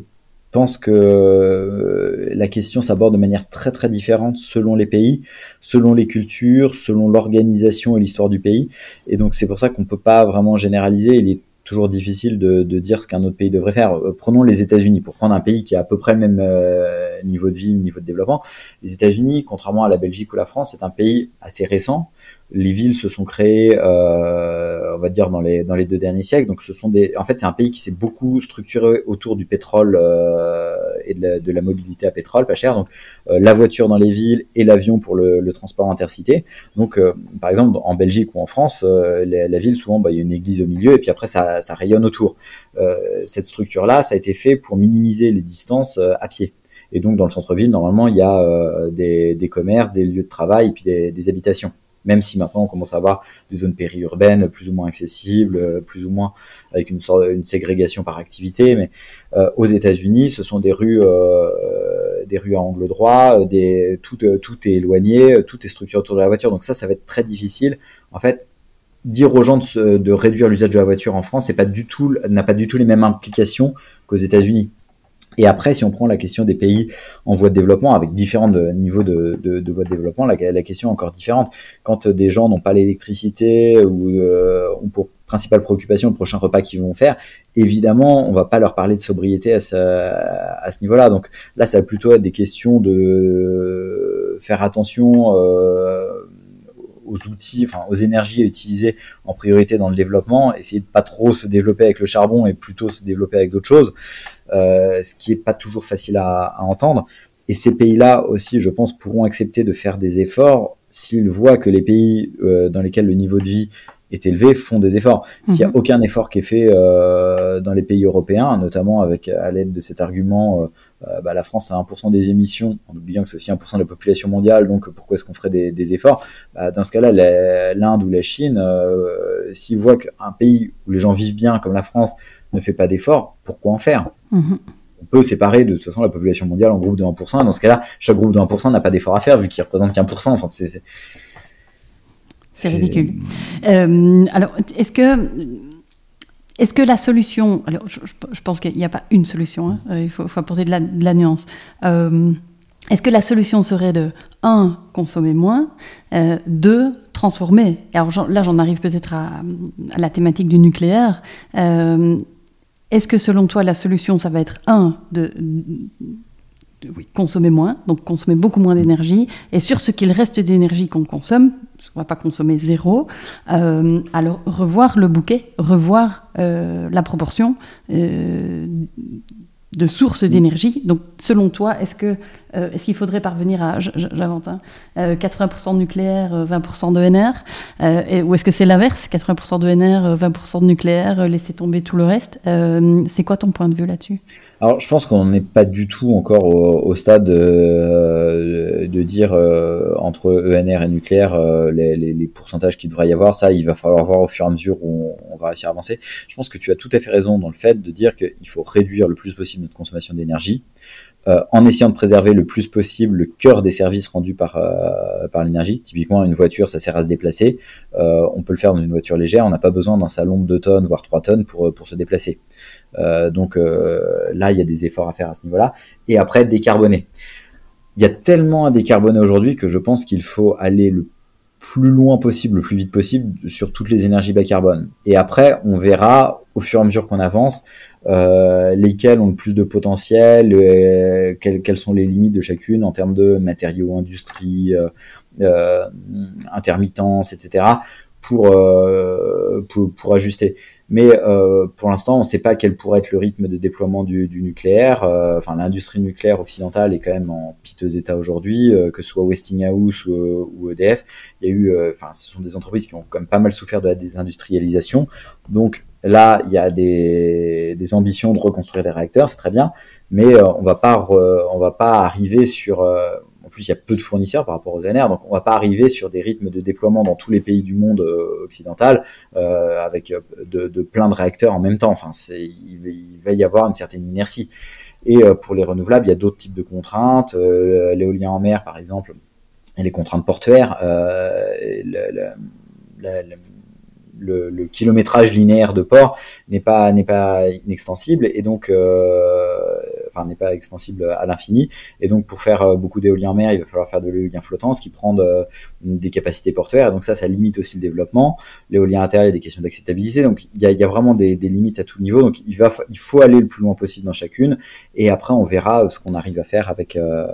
pense que la question s'aborde de manière très très différente selon les pays, selon les cultures, selon l'organisation et l'histoire du pays. Et donc c'est pour ça qu'on ne peut pas vraiment généraliser. Il est toujours difficile de, dire ce qu'un autre pays devrait faire. Euh, prenons les États-Unis, pour prendre un pays qui a à peu près le même euh, niveau de vie, niveau de développement. Les États-Unis, contrairement à la Belgique ou la France, c'est un pays assez récent les villes se sont créées, euh, on va dire dans les deux derniers siècles. Donc ce sont des, en fait, c'est un pays qui s'est beaucoup structuré autour du pétrole euh, et de la, mobilité à pétrole, pas cher. Donc euh, la voiture dans les villes et l'avion pour le, transport intercité. Donc par exemple en Belgique ou en France, la, ville souvent, bah, il y a une église au milieu et puis après ça, ça rayonne autour. cette structure-là, ça a été fait pour minimiser les distances à pied. Et donc dans le centre-ville, normalement, il y a des, des, commerces, des lieux de travail et puis des habitations même si maintenant on commence à avoir des zones périurbaines plus ou moins accessibles, euh, plus ou moins avec une, sorte, ségrégation par activité. Mais euh, aux États-Unis, ce sont des rues, euh, des rues à angle droit, tout, est éloigné, tout est structuré autour de la voiture. Donc ça, ça va être très difficile. En fait, dire aux gens de, réduire l'usage de la voiture en France, n'a pas du tout les mêmes implications qu'aux États-Unis. Et après, si on prend la question des pays en voie de développement, avec différents niveaux de, voie de développement, la, question est encore différente. Quand des gens n'ont pas l'électricité ou euh, ont pour principale préoccupation le prochain repas qu'ils vont faire, évidemment, on va pas leur parler de sobriété à ce, à ce niveau-là. Donc là, ça va plutôt être des questions de faire attention. Euh, aux outils, enfin aux énergies à utiliser en priorité dans le développement, essayer de pas trop se développer avec le charbon et plutôt se développer avec d'autres choses, euh, ce qui est pas toujours facile à, entendre. Et ces pays-là aussi, je pense, pourront accepter de faire des efforts s'ils voient que les pays euh, dans lesquels le niveau de vie est élevé font des efforts. S'il n'y a mhm. aucun effort qui est fait euh, dans les pays européens, notamment avec à l'aide de cet argument, euh, euh, bah, la France a 1% des émissions, en oubliant que c'est aussi 1% de la population mondiale, donc pourquoi est-ce qu'on ferait des, efforts? Bah, Dans ce cas-là, l'Inde ou la Chine, s'ils voient qu'un pays où les gens vivent bien, comme la France, ne fait pas d'efforts, pourquoi en faire? Mhm. on peut séparer de toute façon la population mondiale en groupe de 1%. Dans ce cas-là, chaque groupe de 1% n'a pas d'effort à faire vu qu'il représente qu'un pour Enfin, c'est c'est ridicule. Euh, alors, est-ce que, est-ce que la solution. Alors, je, pense qu'il n'y a pas une solution, hein, euh, il faut, apporter de la, nuance. Euh, est-ce que la solution serait de, un, consommer moins, deux, transformer? Alors là, j'en arrive peut-être à, la thématique du nucléaire. Est-ce que selon toi, la solution, ça va être, un, de consommer moins, donc consommer beaucoup moins d'énergie, et sur ce qu'il reste d'énergie qu'on consomme, parce qu'on ne va pas consommer zéro, euh, alors revoir le bouquet, revoir euh, la proportion euh, de sources d'énergie. Donc selon toi, est-ce que euh, est-ce qu'il faudrait parvenir à, j'invente, 80% de nucléaire, 20% de NR Ou est-ce que c'est l'inverse 80% de NR, 20% de nucléaire, laisser tomber tout le reste C'est quoi ton point de vue là-dessus? Alors, je pense qu'on n'est pas du tout encore au, stade euh, de dire euh, entre ENR et nucléaire euh, les, pourcentages qu'il devrait y avoir. Ça, il va falloir voir au fur et à mesure où on, va réussir à avancer. Je pense que tu as tout à fait raison dans le fait de dire qu'il faut réduire le plus possible notre consommation d'énergie. En essayant de préserver le plus possible le cœur des services rendus par, par l'énergie. Typiquement, une voiture, ça sert à se déplacer. on peut le faire dans une voiture légère. On n'a pas besoin d'un salon de 2 tonnes, voire 3 tonnes pour, pour se déplacer. Euh, donc euh, là, il y a des efforts à faire à ce niveau-là. Et après, décarboner. Il y a tellement à décarboner aujourd'hui que je pense qu'il faut aller le plus loin possible, le plus vite possible sur toutes les énergies bas carbone. Et après, on verra au fur et à mesure qu'on avance euh, lesquelles ont le plus de potentiel, euh, quelles, sont les limites de chacune en termes de matériaux, industrie, euh, intermittence, etc. Pour, pour, pour ajuster. Mais euh, pour l'instant, on ne sait pas quel pourrait être le rythme de déploiement du, du nucléaire. Euh, enfin, l'industrie nucléaire occidentale est quand même en piteux état aujourd'hui, euh, que ce soit Westinghouse ou, ou EDF. Il y a eu, euh, enfin, ce sont des entreprises qui ont quand même pas mal souffert de la désindustrialisation. Donc là, il y a des, ambitions de reconstruire des réacteurs, c'est très bien, mais on va va pas arriver sur en plus, il y a peu de fournisseurs par rapport aux ENR, donc on va pas arriver sur des rythmes de déploiement dans tous les pays du monde euh, occidental euh, avec euh, de, plein de réacteurs en même temps. Enfin, il, va y avoir une certaine inertie. Et pour les renouvelables, il y a d'autres types de contraintes. L'éolien en mer, par exemple, et les contraintes portuaires. Kilométrage linéaire de port n'est pas n'est pas inextensible et donc euh, enfin n'est pas extensible à l'infini. Et donc pour faire euh, beaucoup d'éolien en mer il va falloir faire de l'éolien flottant ce qui prend des capacités portuaires. Et donc ça ça limite aussi le développement. L'éolien intérieur il y a des questions d'acceptabilité. Donc il y a, il y a vraiment des, des, limites à tout niveau. Donc il va il faut aller le plus loin possible dans chacune. Et après on verra ce qu'on arrive à faire avec euh,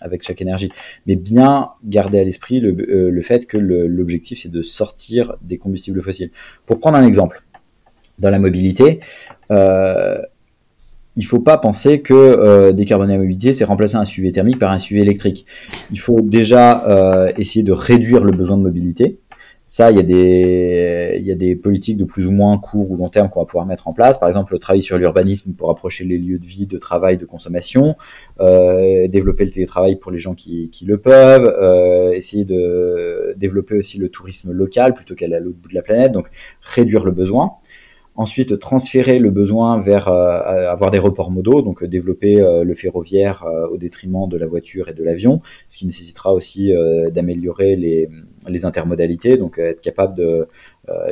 avec chaque énergie. Mais bien garder à l'esprit le, euh, fait que l'objectif, c'est de sortir des combustibles fossiles. Pour prendre un exemple, dans la mobilité, euh, il faut pas penser que euh, décarboner la mobilité, c'est remplacer un SUV thermique par un SUV électrique. Il faut déjà essayer de réduire le besoin de mobilité. Ça, il y, a des, il y a des politiques de plus ou moins court ou long terme qu'on va pouvoir mettre en place. Par exemple, le travail sur l'urbanisme pour approcher les lieux de vie, de travail, de consommation, euh, développer le télétravail pour les gens qui, qui le peuvent, euh, essayer de développer aussi le tourisme local plutôt qu'aller à l'autre bout de la planète, donc réduire le besoin. Ensuite, transférer le besoin vers euh, avoir des reports modaux, donc euh, développer euh, le ferroviaire au détriment de la voiture et de l'avion, ce qui nécessitera aussi d'améliorer les, intermodalités, donc être capable de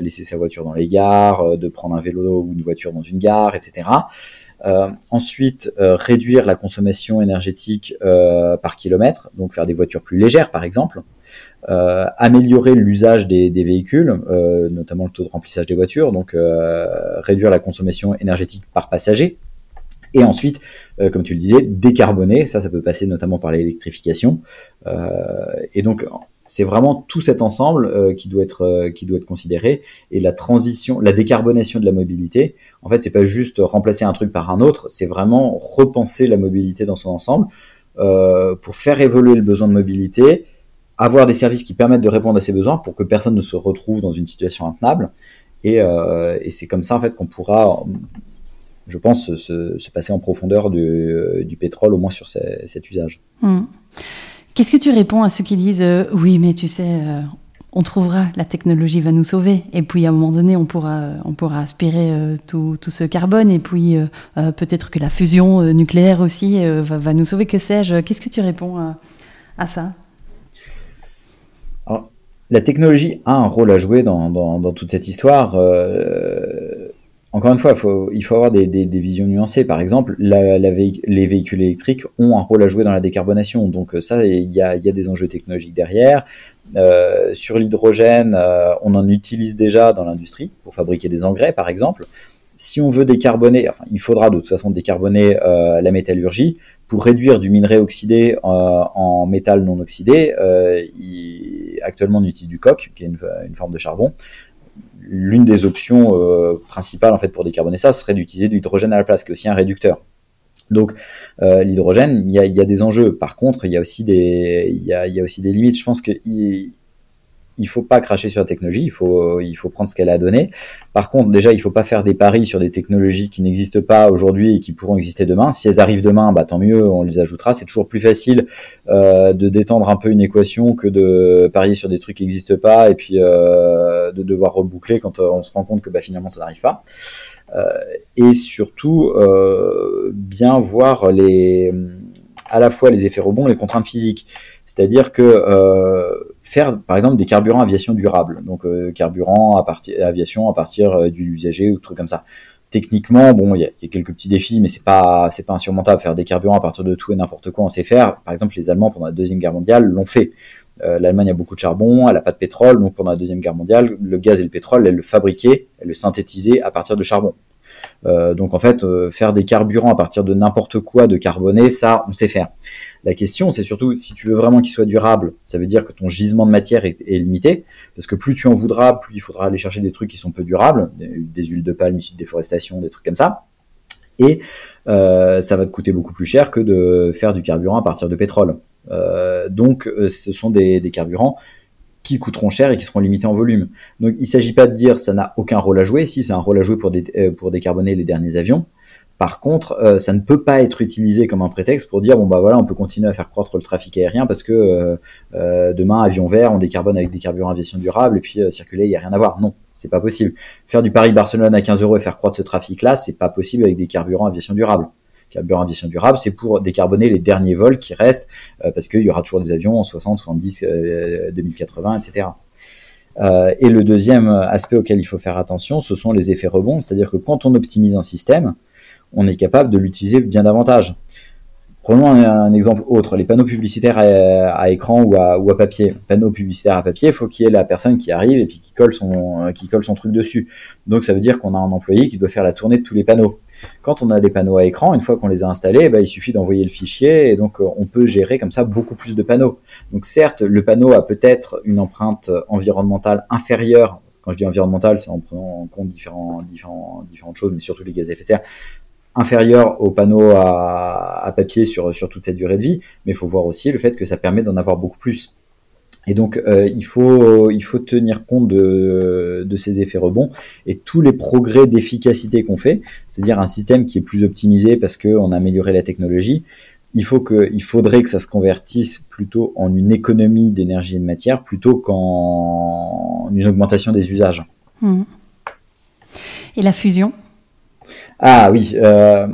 laisser sa voiture dans les gares, de prendre un vélo ou une voiture dans une gare, etc. Ensuite, réduire la consommation énergétique par kilomètre, donc faire des voitures plus légères par exemple. Euh, améliorer l'usage des, véhicules, euh, notamment le taux de remplissage des voitures, donc euh, réduire la consommation énergétique par passager. Et ensuite, comme tu le disais, décarboner, ça, ça peut passer notamment par l'électrification. et donc, c'est vraiment tout cet ensemble qui doit être qui doit être considéré et la transition, la décarbonation de la mobilité. En fait, c'est pas juste remplacer un truc par un autre, c'est vraiment repenser la mobilité dans son ensemble pour faire évoluer le besoin de mobilité avoir des services qui permettent de répondre à ces besoins pour que personne ne se retrouve dans une situation intenable. Et, euh, c'est comme ça en fait qu'on pourra, je pense, se, se, passer en profondeur du, pétrole, au moins sur cet usage. Hmm. Qu'est-ce que tu réponds à ceux qui disent euh, oui, mais tu sais, euh, on trouvera, la technologie va nous sauver, et puis à un moment donné, on pourra, on pourra aspirer tout, tout, ce carbone, et puis peut-être que la fusion nucléaire aussi va, nous sauver, que sais-je? Qu'est-ce que tu réponds à, ça? La technologie a un rôle à jouer dans, toute cette histoire. Euh, encore une fois, il faut, avoir des, visions nuancées. Par exemple, les véhicules électriques ont un rôle à jouer dans la décarbonation. Donc ça, il y a, des enjeux technologiques derrière. Euh, sur l'hydrogène, euh, on en utilise déjà dans l'industrie pour fabriquer des engrais, par exemple si on veut décarboner, il faudra de toute façon décarboner euh, la métallurgie pour réduire du minerai oxydé euh, en métal non oxydé. Euh, actuellement, on utilise du coq, qui est une, forme de charbon. L'une des options euh, principales en fait pour décarboner ça, serait d'utiliser de l'hydrogène à la place, qui est aussi un réducteur. Donc euh, l'hydrogène, il y a, y a, des enjeux. Par contre, il y a aussi des, il y a, y a aussi des limites. Je pense que il faut pas cracher sur la technologie, il faut, il faut prendre ce qu'elle a donné. Par contre, déjà, il faut pas faire des paris sur des technologies qui n'existent pas aujourd'hui et qui pourront exister demain. Si elles arrivent demain, bah tant mieux, on les ajoutera. C'est toujours plus facile euh, de détendre un peu une équation que de parier sur des trucs qui n'existent pas et puis euh, de devoir reboucler quand euh, on se rend compte que bah, finalement ça n'arrive pas. Euh, et surtout, euh, bien voir les, à la fois les effets rebonds les contraintes physiques. C'est-à-dire que euh, faire par exemple des carburants aviation durables, donc euh, carburant à partir aviation à partir euh, du usager ou trucs comme ça. Techniquement, bon, il y, a quelques petits défis, mais c'est pas c'est pas insurmontable. Faire des carburants à partir de tout et n'importe quoi, on sait faire. Par exemple, les Allemands pendant la deuxième guerre mondiale l'ont fait. Euh, L'Allemagne a beaucoup de charbon, elle a pas de pétrole, donc pendant la deuxième guerre mondiale, le gaz et le pétrole, elle le fabriquait, elle le synthétisait à partir de charbon. Donc en fait, faire des carburants à partir de n'importe quoi de carboné, ça, on sait faire. La question, c'est surtout si tu veux vraiment qu'il soit durable, ça veut dire que ton gisement de matière est, limité, parce que plus tu en voudras, plus il faudra aller chercher des trucs qui sont peu durables, des, huiles de palme issues de déforestation, des trucs comme ça. Et euh, ça va te coûter beaucoup plus cher que de faire du carburant à partir de pétrole. donc, ce sont des, carburants qui coûteront cher et qui seront limités en volume. Donc il ne s'agit pas de dire ça n'a aucun rôle à jouer, si c'est un rôle à jouer euh, pour décarboner les derniers avions. Par contre, euh, ça ne peut pas être utilisé comme un prétexte pour dire bon bah voilà on peut continuer à faire croître le trafic aérien parce que euh, demain avion vert on décarbone avec des carburants aviation durable et puis circuler il y a rien à voir. Non, c'est pas possible. Faire du Paris-Barcelone à 15 euros et faire croître ce trafic là, c'est pas possible avec des carburants aviation durable carburant aviation durable, c'est pour décarboner les derniers vols qui restent, euh, parce qu'il y aura toujours des avions en 60, 70, 2080, etc. et le deuxième aspect auquel il faut faire attention, ce sont les effets rebonds, c'est-à-dire que quand on optimise un système, on est capable de l'utiliser bien davantage. Prenons un, exemple autre, les panneaux publicitaires à, écran ou à, papier. Panneaux publicitaires à papier, il faut qu'il y ait la personne qui arrive et puis qui colle son, qui colle son truc dessus. Donc ça veut dire qu'on a un employé qui doit faire la tournée de tous les panneaux. Quand on a des panneaux à écran, une fois qu'on les a installés, bah, il suffit d'envoyer le fichier et donc euh, on peut gérer comme ça beaucoup plus de panneaux. Donc certes, le panneau a peut-être une empreinte environnementale inférieure quand je dis environnementale, c'est en prenant en compte différentes choses, mais surtout les gaz à effet de serre, inférieur au panneau à, papier sur, sur toute cette durée de vie, mais il faut voir aussi le fait que ça permet d'en avoir beaucoup plus. Et donc, euh, il, faut, il faut tenir compte de, de ces effets rebonds et tous les progrès d'efficacité qu'on fait, c'est-à-dire un système qui est plus optimisé parce qu'on a amélioré la technologie, il, faut que, il faudrait que ça se convertisse plutôt en une économie d'énergie et de matière plutôt qu'en une augmentation des usages. Mmh. Et la fusion? Ah oui, euh,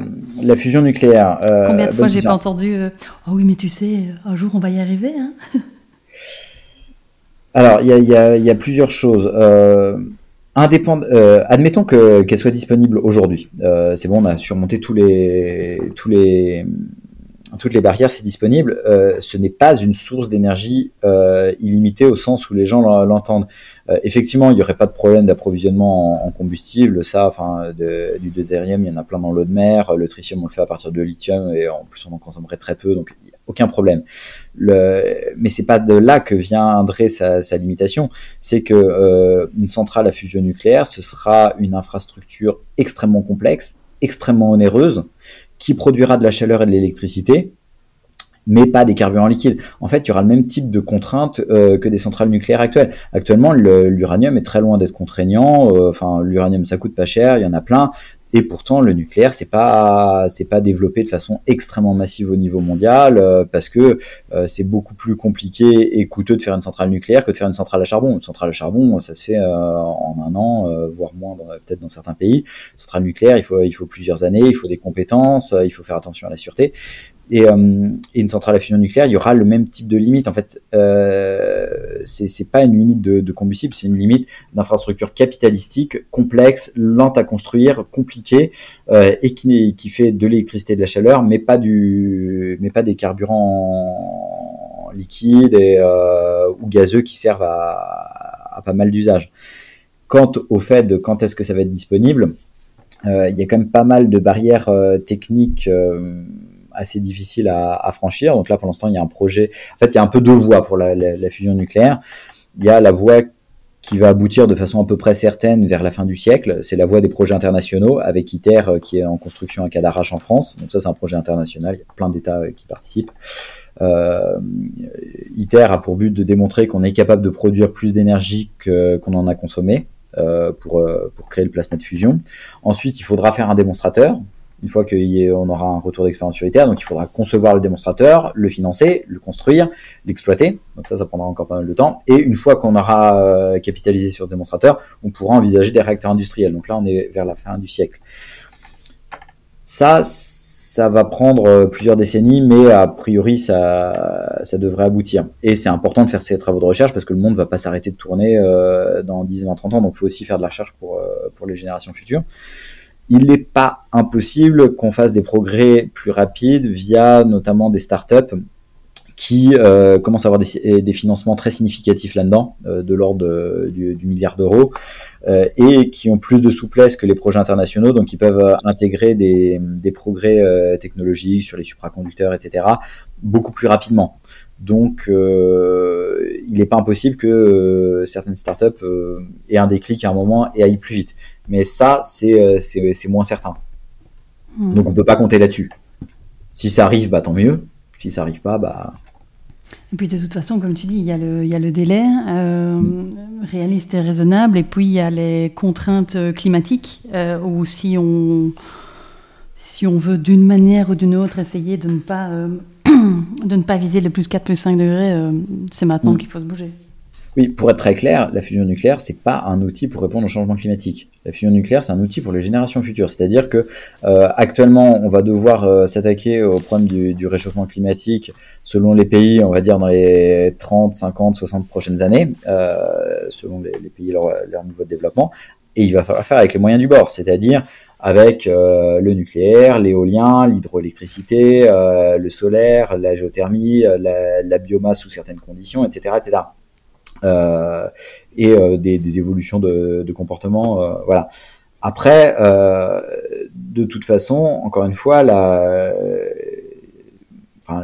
la fusion nucléaire. Euh, Combien de fois j'ai pas entendu euh, Oh oui, mais tu sais, un jour on va y arriver. Hein Alors, il y, a, plusieurs choses. admettons qu'elle soit disponible aujourd'hui. c'est bon, on a surmonté tous les, tous les, toutes les barrières, c'est disponible. Euh, ce n'est pas une source d'énergie euh, illimitée au sens où les gens l'entendent. Euh, effectivement, il n'y aurait pas de problème d'approvisionnement en, combustible. Ça, enfin, du deutérium, il y en a plein dans l'eau de mer. Le tritium, on le fait à partir de lithium et en plus, on en consommerait très peu, donc aucun problème. Le, mais c'est pas de là que viendrait sa, sa limitation. C'est que une centrale à fusion nucléaire, ce sera une infrastructure extrêmement complexe, extrêmement onéreuse qui produira de la chaleur et de l'électricité, mais pas des carburants liquides. En fait, il y aura le même type de contraintes euh, que des centrales nucléaires actuelles. Actuellement, l'uranium est très loin d'être contraignant. Euh, enfin, l'uranium, ça coûte pas cher, il y en a plein. Et pourtant, le nucléaire, c'est pas c'est pas développé de façon extrêmement massive au niveau mondial euh, parce que euh, c'est beaucoup plus compliqué et coûteux de faire une centrale nucléaire que de faire une centrale à charbon. Une centrale à charbon, ça se fait euh, en un an, voire moins peut-être dans certains pays. Une centrale nucléaire, il faut il faut plusieurs années, il faut des compétences, il faut faire attention à la sûreté. Euh, et, une centrale à fusion nucléaire, il y aura le même type de limite. En fait, euh, c'est pas une limite de, combustible, c'est une limite d'infrastructure capitalistique, complexe, lente à construire, compliquée, euh, et qui, fait de l'électricité et de la chaleur, mais pas, des carburants liquides euh, ou gazeux qui servent à, pas mal d'usages. Quant au fait de quand est-ce que ça va être disponible, il y a quand même pas mal de barrières techniques assez difficile à, franchir. Donc là, pour l'instant, il y a un projet. En fait, il y a un peu deux voies pour la, fusion nucléaire. Il y a la voie qui va aboutir de façon à peu près certaine vers la fin du siècle. C'est la voie des projets internationaux avec ITER euh, qui est en construction à Cadarache en France. Donc ça, c'est un projet international. Il y a plein d'États euh, qui participent. Euh, ITER a pour but de démontrer qu'on est capable de produire plus d'énergie qu'on en a consommé pour créer le plasma de fusion. Ensuite, il faudra faire un démonstrateur une fois qu'on aura un retour d'expérience sur terres, Donc il faudra concevoir le démonstrateur, le financer, le construire, l'exploiter. Donc ça, ça prendra encore pas mal de temps. Et une fois qu'on aura euh, capitalisé sur le démonstrateur, on pourra envisager des réacteurs industriels. Donc là, on est vers la fin du siècle. Ça, ça va prendre euh, plusieurs décennies, mais a priori, ça, ça devrait aboutir. Et c'est important de faire ces travaux de recherche parce que le monde ne va pas s'arrêter de tourner euh, dans 10, 20, 30 ans. Donc il faut aussi faire de la recherche pour, pour les générations futures il n'est pas impossible qu'on fasse des progrès plus rapides via notamment des startups qui euh, commencent à avoir des, financements très significatifs là-dedans, euh, de l'ordre du, milliard d'euros, euh, et qui ont plus de souplesse que les projets internationaux, donc ils peuvent intégrer des, progrès technologiques sur les supraconducteurs, etc., beaucoup plus rapidement. Donc, il n'est pas impossible que certaines startups aient un déclic à un moment et aillent plus vite. Mais ça, euh, c'est moins certain. Hmm. Donc on peut pas compter là-dessus. Si ça arrive, bah tant mieux. Si ça arrive pas, bah. Et puis de toute façon, comme tu dis, il y a le, il y a le délai euh, réaliste et raisonnable, et puis il y a les contraintes climatiques, euh, où si on, si on veut d'une manière ou d'une autre essayer de ne pas, de ne pas viser le plus 4, plus 5 degrés, c'est maintenant hmm. qu'il faut se bouger. Oui, pour être très clair, la fusion nucléaire, c'est pas un outil pour répondre au changement climatique. La fusion nucléaire, c'est un outil pour les générations futures. C'est-à-dire que euh, actuellement, on va devoir euh, s'attaquer au problème du, réchauffement climatique selon les pays, on va dire dans les 30, 50, 60 prochaines années, euh, selon les, pays et leur, leur, niveau de développement. Et il va falloir faire avec les moyens du bord, c'est-à-dire avec le nucléaire, l'éolien, l'hydroélectricité, le solaire, la géothermie, la, la, biomasse sous certaines conditions, etc., etc. Euh, et euh, des, évolutions de, de comportement. Euh, voilà. Après, de toute façon, encore une fois,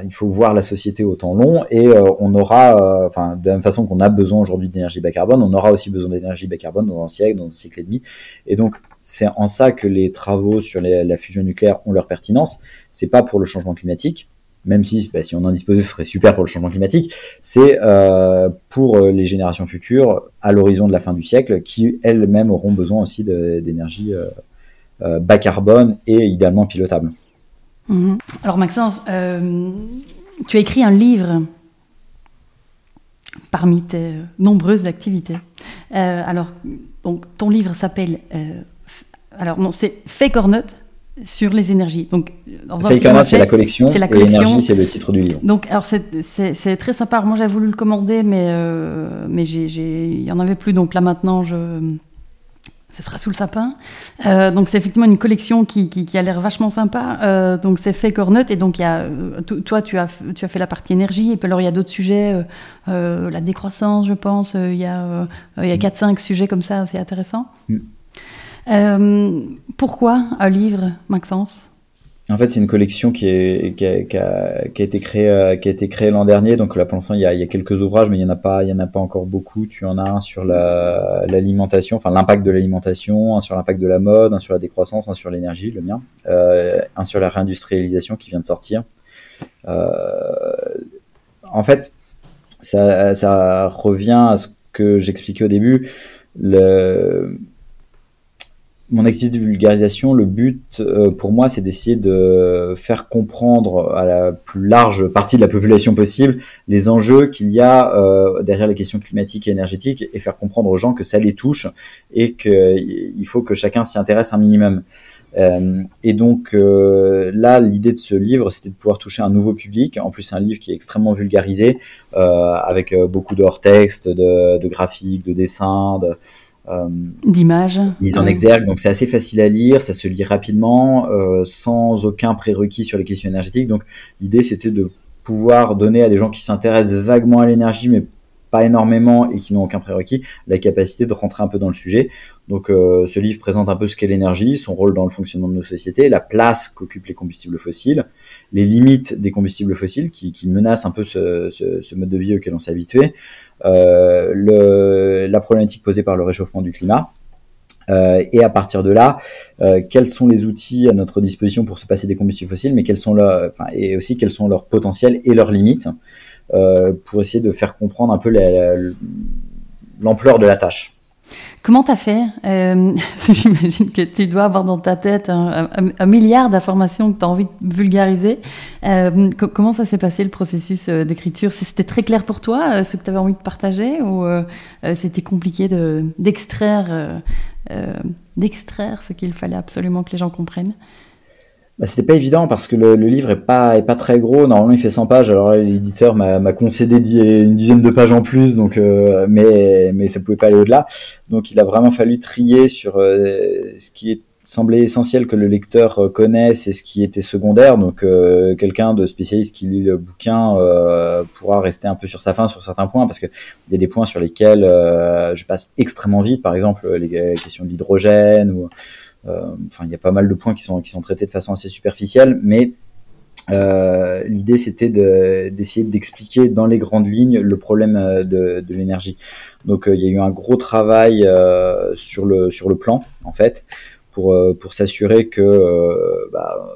il faut voir la société au temps long et on aura, enfin, de la même façon qu'on a besoin aujourd'hui d'énergie bas carbone, on aura aussi besoin d'énergie bas carbone dans un siècle, dans un siècle et demi. Et donc, c'est en ça que les travaux sur la fusion nucléaire ont leur pertinence. C'est pas pour le changement climatique, même si, bah, si on en disposait, ce serait super pour le changement climatique, c'est euh, pour euh, les générations futures, à l'horizon de la fin du siècle, qui elles-mêmes auront besoin aussi d'énergie euh, bas carbone et idéalement pilotable. Mhm. Alors Maxence, tu as écrit un livre parmi tes nombreuses activités. alors, ton livre s'appelle... alors, non, c'est Fake or sur les énergies. Donc, c'est la collection, et l'énergie, c'est le titre du livre. Donc, alors c'est très sympa. moi, j'avais voulu le commander, mais euh, mais il y en avait plus. Donc là, maintenant, je ce sera sous le sapin. Euh, donc c'est effectivement une collection qui, qui, a l'air vachement sympa. Euh, donc c'est fait cornette et donc il y a, toi tu as, tu as fait la partie énergie et puis alors il y a d'autres sujets, la décroissance je pense, il y a, il y a 4-5 mm. sujets comme ça, c'est intéressant. Mm. Euh, pourquoi un livre, Maxence? En fait, c'est une collection qui, a, été créée, l'an dernier. Donc là, pour l'instant, il y a, quelques ouvrages, mais il y en a pas, y en a pas encore beaucoup. Tu en as un sur l'alimentation, enfin l'impact de l'alimentation, un sur l'impact de la mode, un sur la décroissance, un sur l'énergie, le mien, euh, un sur la réindustrialisation qui vient de sortir. Euh, en fait, ça, revient à ce que j'expliquais au début. Mon activité de vulgarisation, le but euh, pour moi, c'est d'essayer de faire comprendre à la plus large partie de la population possible les enjeux qu'il y a euh, derrière les questions climatiques et énergétiques et faire comprendre aux gens que ça les touche et qu'il faut que chacun s'y intéresse un minimum. Euh, et donc là, l'idée de ce livre, c'était de pouvoir toucher un nouveau public. En plus, c'est un livre qui est extrêmement vulgarisé, avec beaucoup de hors-texte, de, de, graphiques, de dessins, de, euh, d'images. Mise en exergue, donc c'est assez facile à lire, ça se lit rapidement, euh, sans aucun prérequis sur les questions énergétiques. Donc l'idée c'était de pouvoir donner à des gens qui s'intéressent vaguement à l'énergie, mais pas énormément et qui n'ont aucun prérequis, la capacité de rentrer un peu dans le sujet. Donc euh, ce livre présente un peu ce qu'est l'énergie, son rôle dans le fonctionnement de nos sociétés, la place qu'occupent les combustibles fossiles, les limites des combustibles fossiles qui, qui menacent un peu ce, ce, ce, mode de vie auquel on s'est habitué, euh, le, la problématique posée par le réchauffement du climat. Euh, et à partir de là, euh, quels sont les outils à notre disposition pour se passer des combustibles fossiles, mais quels sont leurs, enfin, et aussi quels sont leurs potentiels et leurs limites, euh, pour essayer de faire comprendre un peu l'ampleur de la tâche. Comment tu as fait euh, J'imagine que tu dois avoir dans ta tête un, milliard d'informations que tu as envie de vulgariser. Euh, comment ça s'est passé le processus euh, d'écriture? C'était très clair pour toi, ce que tu avais envie de partager, ou c'était compliqué d'extraire d'extraire ce qu'il fallait absolument que les gens comprennent? Bah, c'était pas évident parce que le, livre est pas est pas très gros. Normalement, il fait 100 pages. Alors l'éditeur m'a concédé une dizaine de pages en plus, donc euh, mais mais ça pouvait pas aller au-delà. Donc il a vraiment fallu trier sur euh, ce qui est semblait essentiel que le lecteur euh, connaisse et ce qui était secondaire. Donc quelqu'un de spécialiste qui lit le bouquin pourra rester un peu sur sa fin sur certains points parce que il y a des points sur lesquels je passe extrêmement vite. Par exemple les questions de l'hydrogène ou euh, enfin, il y a pas mal de points qui sont, qui sont traités de façon assez superficielle, mais euh, l'idée c'était d'essayer d'expliquer dans les grandes lignes le problème euh, de, de l'énergie. Donc il y a eu un gros travail sur, le, sur le plan en fait pour, pour s'assurer que bah,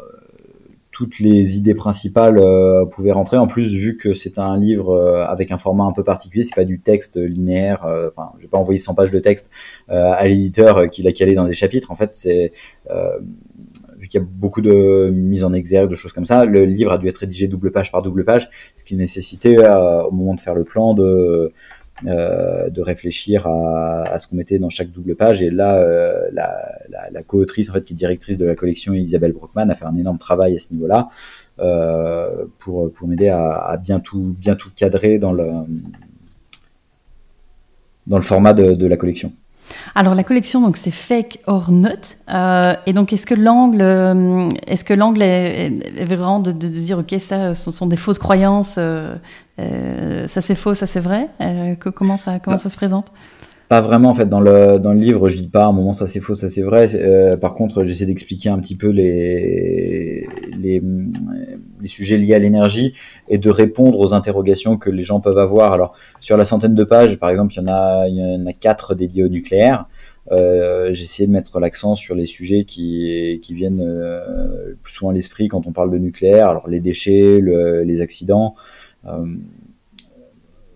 toutes les idées principales euh, pouvaient rentrer. En plus, vu que c'est un livre euh, avec un format un peu particulier, c'est pas du texte linéaire. Euh, enfin, je vais pas envoyer 100 pages de texte à l'éditeur qui l'a calé dans des chapitres. En fait, c'est vu qu'il y a beaucoup de mise en exergue, de choses comme ça, le livre a dû être rédigé double page par double page, ce qui nécessitait au moment de faire le plan de de réfléchir à, à ce qu'on mettait dans chaque double page. Et là, la, la, la co-autrice, en fait, qui est directrice de la collection, Isabelle Brockman, a fait un énorme travail à ce niveau-là pour, pour m'aider à, à, bien, tout, bien tout cadrer dans le, dans le format de, de la collection. Alors la collection, donc c'est fake or not. Euh, et donc est-ce que l'angle, euh, est-ce que l'angle est, vraiment de, dire ok ça, ce sont des fausses croyances, euh, ça c'est faux, ça c'est vrai. comment ça, comment ça se présente? pas vraiment en fait dans le dans le livre je dis pas à un moment ça c'est faux ça c'est vrai par contre j'essaie d'expliquer un petit peu les, les, les sujets liés à l'énergie et de répondre aux interrogations que les gens peuvent avoir. Alors sur la centaine de pages par exemple il y en a quatre dédiés au nucléaire. Euh, j'ai essayé de mettre l'accent sur les sujets qui, qui viennent euh, plus souvent à l'esprit quand on parle de nucléaire. Alors les déchets le, les accidents euh,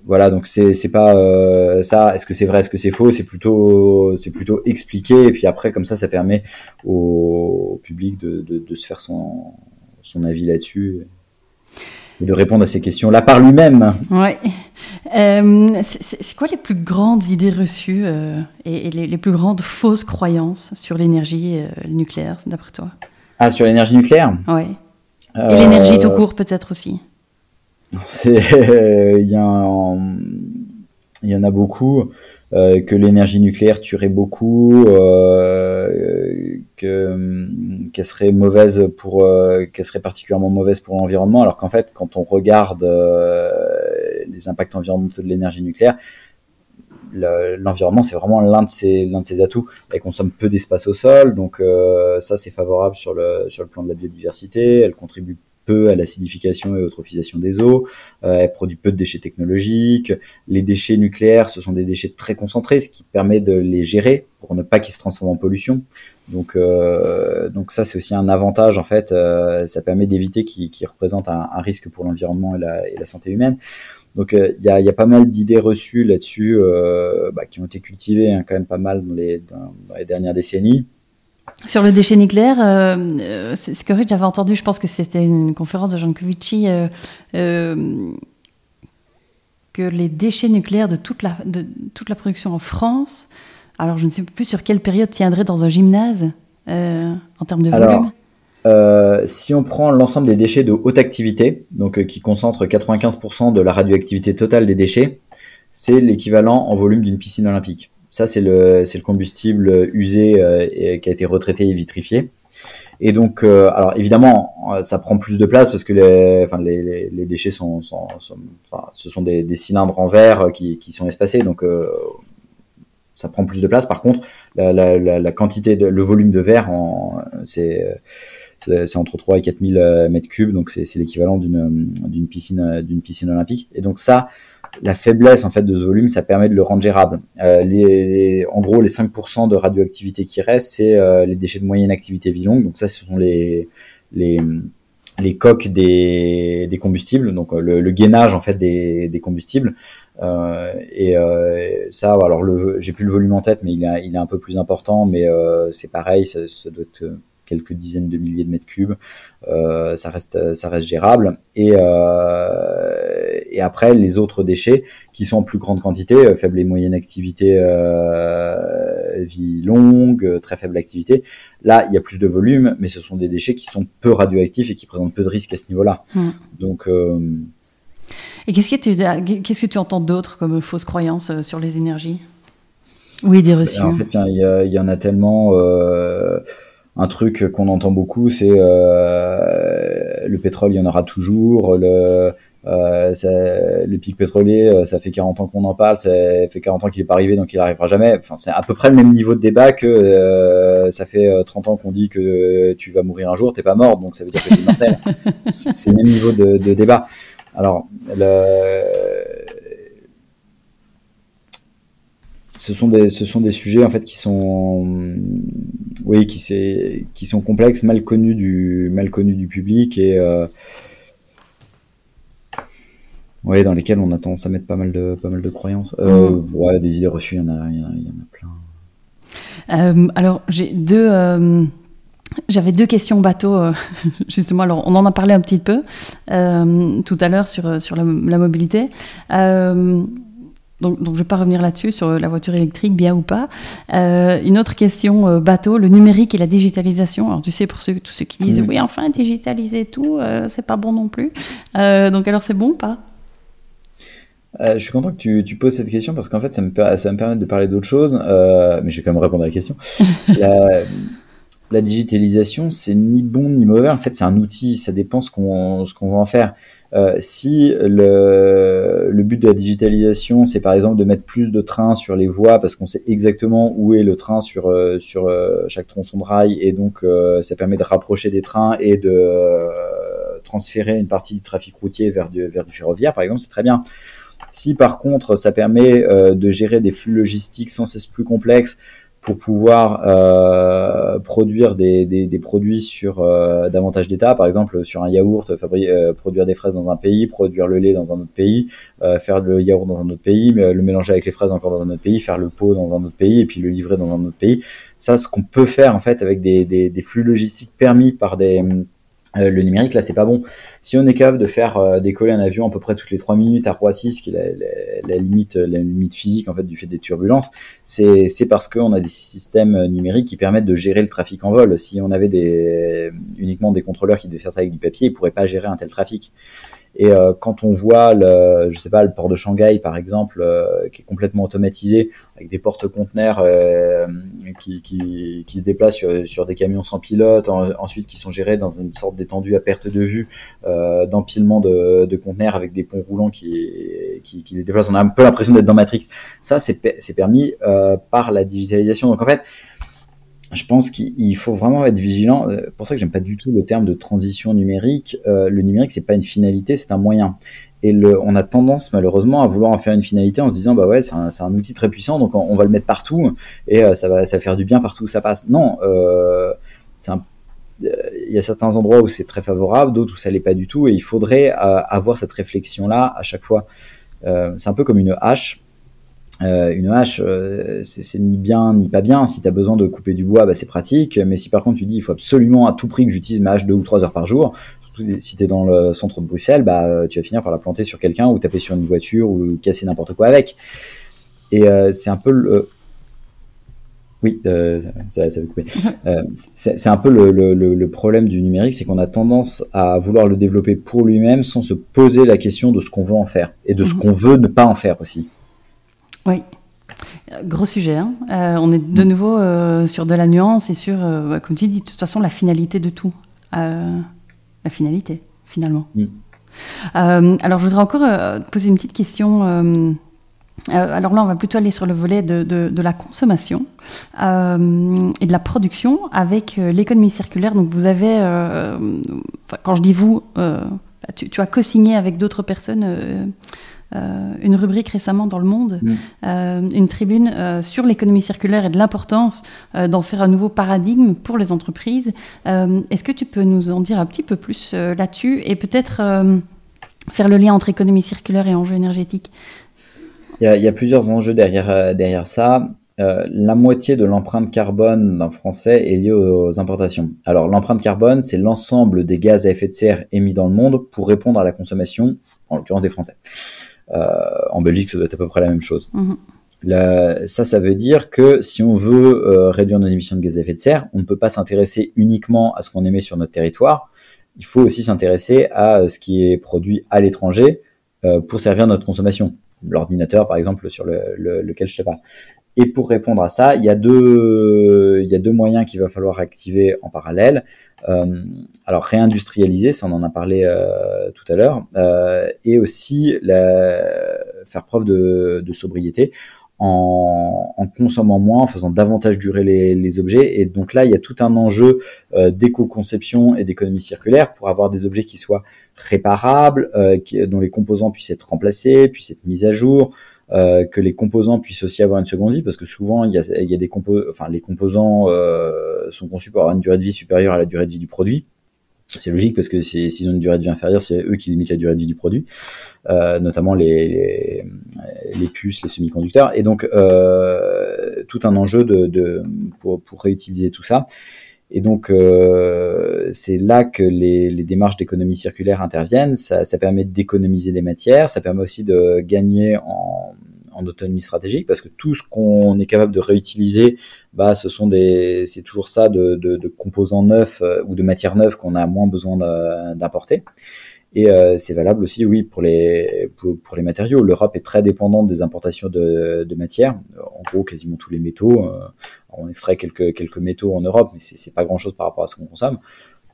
voilà, donc c'est c'est pas euh, ça. Est-ce que c'est vrai, est-ce que c'est faux C'est plutôt plutôt expliqué. Et puis après comme ça, ça permet au, public de, de, se faire son son avis là-dessus et de répondre à ces questions-là par lui-même. Ouais. Euh, c'est quoi les plus grandes idées reçues euh, et, les, les, plus grandes fausses croyances sur l'énergie euh, nucléaire, d'après toi? Ah, sur l'énergie nucléaire? Ouais. Et l'énergie tout court peut-être aussi. il y, il y en a beaucoup. Euh, que l'énergie nucléaire tuerait beaucoup, euh, que qu'elle serait mauvaise pour, euh, qu'elle serait particulièrement mauvaise pour l'environnement, alors qu'en fait, quand on regarde les impacts environnementaux de l'énergie nucléaire, l'environnement c'est vraiment l'un de ses l'un de ses atouts. Elle consomme peu d'espace au sol, donc ça c'est favorable sur le sur le plan de la biodiversité. Elle contribue peu à l'acidification et eutrophisation des eaux, euh, elle produit peu de déchets technologiques, les déchets nucléaires, ce sont des déchets très concentrés, ce qui permet de les gérer pour ne pas qu'ils se transforment en pollution. Donc, euh, donc ça, c'est aussi un avantage, en fait, euh, ça permet d'éviter qu'ils qu représentent un, risque pour l'environnement et et la, santé humaine. Donc il y, a, y, a, pas mal d'idées reçues là-dessus bah, qui ont été cultivées hein, quand même pas mal dans les, dans les dernières décennies. Sur le déchet nucléaire, euh, euh c'est ce que j'avais entendu, je pense que c'était une conférence de Jean Covici, euh, euh, que les déchets nucléaires de toute, la, de toute la production en France, alors je ne sais plus sur quelle période tiendrait dans un gymnase en termes de volume. Euh, si on prend l'ensemble des déchets de haute activité, donc qui concentrent 95% de la radioactivité totale des déchets, c'est l'équivalent en volume d'une piscine olympique. Ça, c'est le, le combustible usé euh, qui a été retraité et vitrifié. Et donc, euh, alors évidemment, euh, ça prend plus de place parce que les, enfin, les, les, déchets sont, ce sont des, des, cylindres en verre qui, qui sont espacés, donc ça prend plus de place. Par contre, la, la, quantité, le volume de verre, c'est entre 3 et 4000 mètres cubes, donc c'est l'équivalent d'une piscine piscine olympique. Et donc ça, la faiblesse en fait de ce volume, ça permet de le rendre gérable. Euh, les, en gros, les 5% de radioactivité qui restent, c'est euh, les déchets de moyenne activité vie. Donc ça, ce sont les les, les coques des, des combustibles, donc euh, le, le, gainage en fait des, des combustibles. Et ça, alors j'ai plus le volume en tête, mais il est, il est un peu plus important, mais c'est pareil, ça, ça doit être quelques dizaines de milliers de mètres cubes, euh, ça reste ça reste gérable. Et, euh, et après les autres déchets qui sont en plus grande quantité, euh, faible et moyenne activité, euh, vie longue, très faible activité. Là, il y a plus de volume, mais ce sont des déchets qui sont peu radioactifs et qui présentent peu de risques à ce niveau-là. Mmh. Donc euh, et qu'est-ce que tu qu'est-ce que tu entends d'autre comme fausse croyance sur les énergies? Oui, des reçus. En fait, il y, y, en a tellement. Euh, un truc qu'on entend beaucoup, c'est euh, le pétrole, il y en aura toujours. Le, euh, ça, le pic pétrolier, euh, ça fait 40 ans qu'on en parle, ça fait 40 ans qu'il n'est pas arrivé, donc il n'arrivera jamais. Enfin, c'est à peu près le même niveau de débat que euh, ça fait 30 ans qu'on dit que tu vas mourir un jour, t'es pas mort, donc ça veut dire que tu es mortel. c'est le même niveau de, de débat. Alors, le, ce sont des ce sont des sujets en fait qui sont oui qui c'est qui sont complexes mal connus du mal connus du public et euh, ouais dans lesquels on a tendance à mettre pas mal de pas mal de croyances euh, mmh. ouais, des idées reçues il y en a il y, en a plein euh, alors j'ai deux j'avais deux questions bateau, euh, justement. Alors, on en a parlé un petit peu euh, tout à l'heure sur, sur la, la mobilité. Euh, donc, donc, je ne vais pas revenir là-dessus, sur la voiture électrique, bien ou pas. Euh, une autre question, euh, bateau, le numérique et la digitalisation. Alors, tu sais, pour ceux, tous ceux qui disent, oui, enfin, digitaliser tout, euh, c'est pas bon non plus. donc, alors, c'est bon ou pas? Je suis content que tu, tu, poses cette question parce qu'en fait, ça me, ça me permet de parler d'autre chose, mais je vais quand même répondre à la question. la, la, digitalisation, c'est ni bon ni mauvais. En fait, c'est un outil, ça dépend ce qu'on qu'on va en faire. Euh, si le, le, but de la digitalisation, c'est par exemple de mettre plus de trains sur les voies parce qu'on sait exactement où est le train sur, euh, sur euh, chaque tronçon de rail et donc ça permet de rapprocher des trains et de transférer une partie du trafic routier vers du, vers du ferroviaire, par exemple, c'est très bien. Si par contre ça permet de gérer des flux logistiques sans cesse plus complexes, pour pouvoir euh, produire des, des, des, produits sur euh, davantage d'états, par exemple sur un yaourt, fabriquer, euh, produire des fraises dans un pays, produire le lait dans un autre pays, euh, faire le yaourt dans un autre pays, mais, le mélanger avec les fraises encore dans un autre pays, faire le pot dans un autre pays et puis le livrer dans un autre pays. Ça, ce qu'on peut faire en fait avec des, des flux logistiques permis par des euh, le numérique, là, c'est pas bon. Si on est capable de faire euh, décoller un avion à peu près toutes les 3 minutes à Roissy, ce qui est la, limite, la limite physique en fait du fait des turbulences, c'est parce qu'on a des systèmes numériques qui permettent de gérer le trafic en vol. Si on avait des, uniquement des contrôleurs qui devaient faire ça avec du papier, ils pourraient pas gérer un tel trafic. Et euh, quand on voit, le, je sais pas, le port de Shanghai par exemple, euh, qui est complètement automatisé, avec des porte-conteneurs euh, qui, qui, qui, se déplacent sur, sur, des camions sans pilote, ensuite qui sont gérés dans une sorte d'étendue à perte de vue, d'empilement de, de, conteneurs avec des ponts roulants qui, qui, qui, les déplacent. On a un peu l'impression d'être dans Matrix. Ça, c'est permis par la digitalisation. Donc en fait, je pense qu'il faut vraiment être vigilant. Euh, pour ça que j'aime pas du tout le terme de transition numérique. Euh, le numérique, c'est pas une finalité, c'est un moyen. Et on a tendance malheureusement à vouloir en faire une finalité en se disant bah ouais c'est un, outil très puissant donc on, va le mettre partout et euh, ça va faire du bien partout où ça passe. Non, c'est il y a certains endroits où c'est très favorable, d'autres où ça l'est pas du tout, et il faudrait avoir cette réflexion-là à chaque fois. c'est un peu comme une hache. Euh, une hache, euh, c'est ni bien ni pas bien. Si tu as besoin de couper du bois, bah, c'est pratique. Mais si par contre tu dis il faut absolument à tout prix que j'utilise ma hache deux ou trois heures par jour, surtout si tu es dans le centre de Bruxelles, bah, euh, tu vas finir par la planter sur quelqu'un ou taper sur une voiture ou casser n'importe quoi avec. Et c'est un peu le. Oui, ça, ça couper. c'est un peu le, le, le, problème du numérique, c'est qu'on a tendance à vouloir le développer pour lui-même sans se poser la question de ce qu'on veut en faire et de ce mhm. qu'on veut ne pas en faire aussi. Oui. Gros sujet. Hein. Euh, on est de nouveau euh, sur de la nuance et sur, euh, comme tu dis, de toute façon, la finalité de tout. la finalité, finalement. Mm. alors, je voudrais encore poser une petite question. alors là, on va plutôt aller sur le volet de, de, la consommation et de la production avec l'économie circulaire. Donc, vous avez, quand je dis vous, tu, tu, as co-signé avec d'autres personnes une rubrique récemment dans Le Monde, mm. euh, une tribune euh, sur l'économie circulaire et de l'importance d'en faire un nouveau paradigme pour les entreprises. Est-ce que tu peux nous en dire un petit peu plus là-dessus et peut-être faire le lien entre économie circulaire et enjeux énergétiques? Il y, a, plusieurs enjeux derrière, derrière ça. la moitié de l'empreinte carbone d'un Français est liée aux, importations. Alors l'empreinte carbone, c'est l'ensemble des gaz à effet de serre émis dans le monde pour répondre à la consommation, en l'occurrence des Français. Euh, en Belgique, ça doit être à peu près la même chose. Mhm. ça, ça veut dire que si on veut euh, réduire nos émissions de gaz à effet de serre, on ne peut pas s'intéresser uniquement à ce qu'on émet sur notre territoire. Il faut aussi s'intéresser à ce qui est produit à l'étranger euh, pour servir notre consommation. L'ordinateur, par exemple, sur le, lequel je sais pas. Et pour répondre à ça, il y a deux, il y a deux moyens qu'il va falloir activer en parallèle. Euh, alors réindustrialiser, ça on en a parlé euh, tout à l'heure, euh, et aussi faire preuve de, sobriété en, consommant moins, en faisant davantage durer les, objets. Et donc là, il y a tout un enjeu d'éco-conception et d'économie circulaire pour avoir des objets qui soient réparables, dont les composants puissent être remplacés, puissent être mis à jour, euh, que les composants puissent aussi avoir une seconde vie, parce que souvent il y a, des composants, enfin les composants euh, sont conçus pour avoir une durée de vie supérieure à la durée de vie du produit. C'est logique parce que s'ils ont une durée de vie inférieure, c'est eux qui limitent la durée de vie du produit, euh, notamment les, les, les, puces, les semi-conducteurs, et donc euh, tout un enjeu de, de pour, pour réutiliser tout ça. Et donc, euh, c'est là que les, les démarches d'économie circulaire interviennent. Ça, ça permet d'économiser des matières, ça permet aussi de gagner en, en autonomie stratégique parce que tout ce qu'on est capable de réutiliser, bah, ce sont des, c'est toujours ça de, de, de composants neufs ou de matières neuves qu'on a moins besoin d'importer. Et euh, c'est valable aussi, oui, pour les, pour, les matériaux. L'Europe est très dépendante des importations de, de matières. En gros, quasiment tous les métaux. Euh, on extrait quelques, quelques métaux en Europe, mais c'est pas grand-chose par rapport à ce qu'on consomme.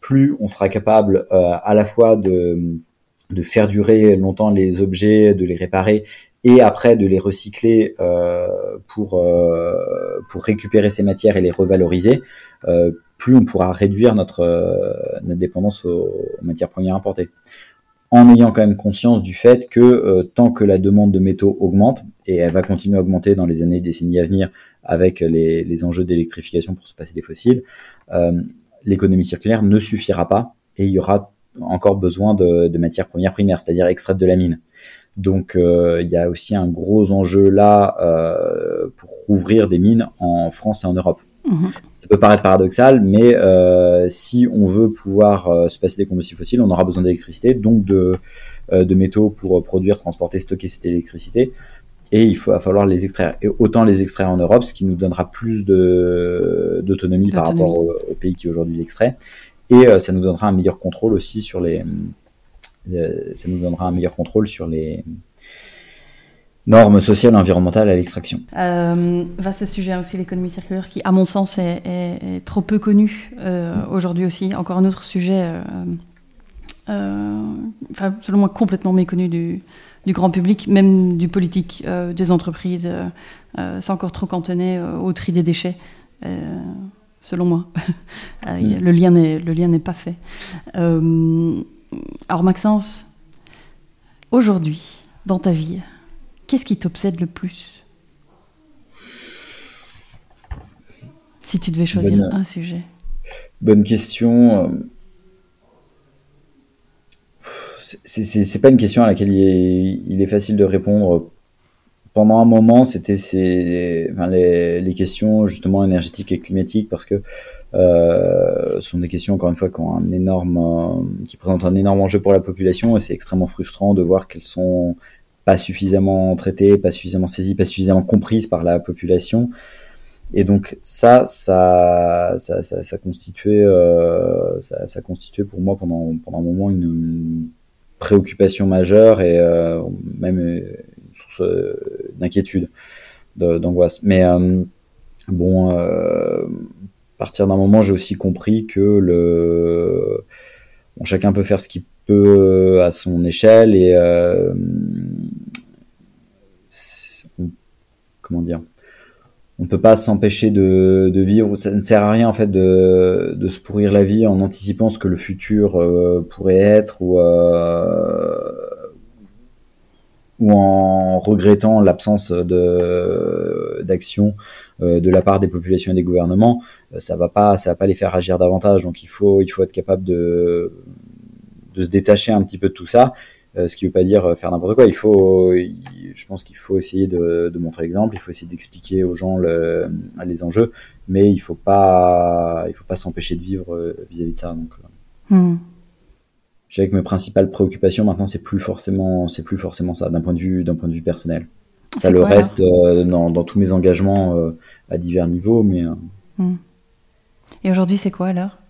Plus on sera capable euh, à la fois de, de faire durer longtemps les objets, de les réparer et après de les recycler pour, pour récupérer ces matières et les revaloriser, plus on pourra réduire notre, notre dépendance aux, matières premières importées en ayant quand même conscience du fait que euh, tant que la demande de métaux augmente, et elle va continuer à augmenter dans les années et décennies à venir avec les, enjeux d'électrification pour se passer des fossiles, euh, l'économie circulaire ne suffira pas et il y aura encore besoin de, matières premières primaires, c'est-à-dire extraites de la mine. Donc euh, il y a aussi un gros enjeu là pour rouvrir des mines en France et en Europe. Mhm. Ça peut paraître paradoxal, mais euh, si on veut pouvoir euh, se passer des combustibles fossiles, on aura besoin d'électricité, donc de, euh, de métaux pour produire, transporter, stocker cette électricité. Et il faut, va falloir les extraire. Et autant les extraire en Europe, ce qui nous donnera plus d'autonomie par rapport au, pays qui aujourd'hui l'extrait. Et ça nous donnera un meilleur contrôle aussi sur les, ça nous donnera un meilleur contrôle sur les, normes sociales et environnementales à l'extraction. Euh, ce sujet aussi, l'économie circulaire, qui, à mon sens, est, trop peu connu euh, aujourd'hui aussi. Encore un autre sujet, euh, euh, enfin, selon moi, complètement méconnu du, du, grand public, même du politique, des entreprises. c'est encore trop cantonné au tri des déchets, selon moi. Mm. le lien n'est pas fait. alors, Maxence, aujourd'hui, dans ta vie, Qu'est-ce qui t'obsède le plus? Si tu devais choisir un sujet. Bonne question. C'est pas une question à laquelle il est, facile de répondre. Pendant un moment, c'était les, questions justement énergétiques et climatiques parce que euh, ce sont des questions encore une fois qui ont un énorme, qui présentent un énorme enjeu pour la population et c'est extrêmement frustrant de voir qu'elles sont pas suffisamment traitées, pas suffisamment saisies, pas suffisamment comprises par la population. Et donc ça, ça, ça, ça, constituait, euh, ça, constituait pour moi pendant, pendant un moment une, préoccupation majeure et euh, même une source euh, d'inquiétude, d'angoisse. Mais bon, à partir d'un moment, j'ai aussi compris que le, chacun peut faire ce qu'il peut à son échelle et comment dire on ne peut pas s'empêcher de, vivre. Ça ne sert à rien en fait de, se pourrir la vie en anticipant ce que le futur euh, pourrait être ou, euh, ou en regrettant l'absence d'action euh, de la part des populations et des gouvernements. Ça va pas, ça va pas les faire agir davantage. Donc il faut être capable de se détacher un petit peu de tout ça ce qui ne veut pas dire euh, faire n'importe quoi. Il faut, je pense qu'il faut essayer de, montrer l'exemple, il faut essayer d'expliquer aux gens le, les enjeux, mais il faut pas, il faut pas s'empêcher de vivre euh, vis-à-vis de ça. Donc, hmm. je que mes principales préoccupations maintenant, c'est plus forcément, c'est plus forcément ça, d'un point de vue, d'un point de vue personnel. Ça le reste dans, dans, tous mes engagements à divers niveaux, mais. Hmm. Et aujourd'hui, c'est quoi alors?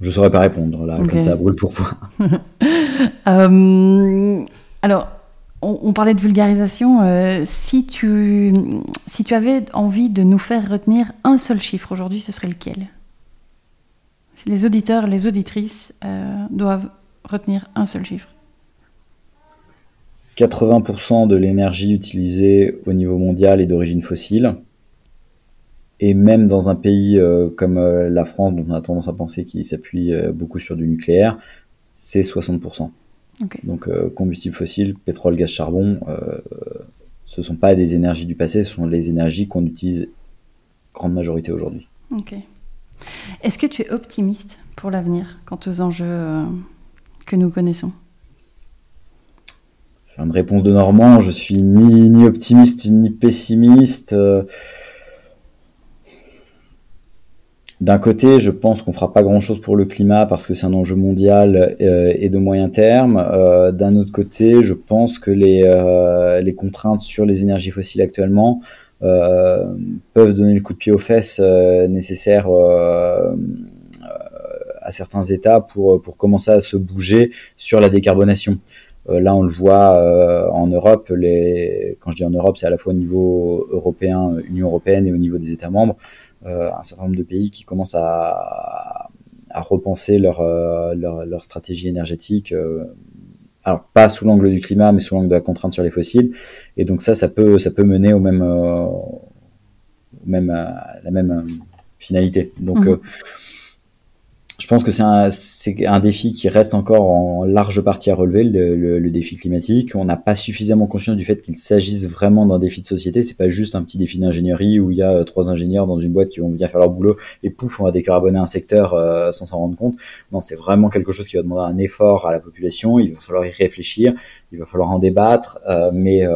Je saurais pas répondre là, comme ça brûle pourquoi. euh, alors, on, parlait de vulgarisation. Euh, si, tu, si tu avais envie de nous faire retenir un seul chiffre aujourd'hui, ce serait lequel? Si les auditeurs, les auditrices euh, doivent retenir un seul chiffre. 80% de l'énergie utilisée au niveau mondial est d'origine fossile. Et même dans un pays euh, comme euh, la France, dont on a tendance à penser qu'il s'appuie euh, beaucoup sur du nucléaire, c'est 60%. Donc combustible fossile, pétrole, gaz, charbon, ce ne sont pas des énergies du passé, ce sont les énergies qu'on utilise grande majorité aujourd'hui. Est-ce que tu es optimiste pour l'avenir quant aux enjeux que nous connaissons? Une réponse de Normand, je suis ni, ni optimiste ni pessimiste d'un côté, je pense qu'on fera pas grand-chose pour le climat parce que c'est un enjeu mondial et de moyen terme. D'un autre côté, je pense que les, les contraintes sur les énergies fossiles actuellement peuvent donner le coup de pied aux fesses nécessaire à certains États pour, commencer à se bouger sur la décarbonation. Euh, là, on le voit euh, en Europe. Quand je dis en Europe, c'est à la fois au niveau européen, Union européenne et au niveau des États membres. Euh, un certain nombre de pays qui commencent à, à repenser leur, leur, leur, stratégie énergétique. alors pas sous l'angle du climat, mais sous l'angle de la contrainte sur les fossiles. Et donc ça, ça peut, ça peut mener au même, au même, à la même finalité. Donc mmh je pense que c'est un, un, défi qui reste encore en large partie à relever, le, le, défi climatique. On n'a pas suffisamment conscience du fait qu'il s'agisse vraiment d'un défi de société. C'est pas juste un petit défi d'ingénierie où il y a euh, trois ingénieurs dans une boîte qui vont bien faire leur boulot et pouf, on va décarboner un secteur euh, sans s'en rendre compte. Non, c'est vraiment quelque chose qui va demander un effort à la population. Il va falloir y réfléchir, il va falloir en débattre, euh, mais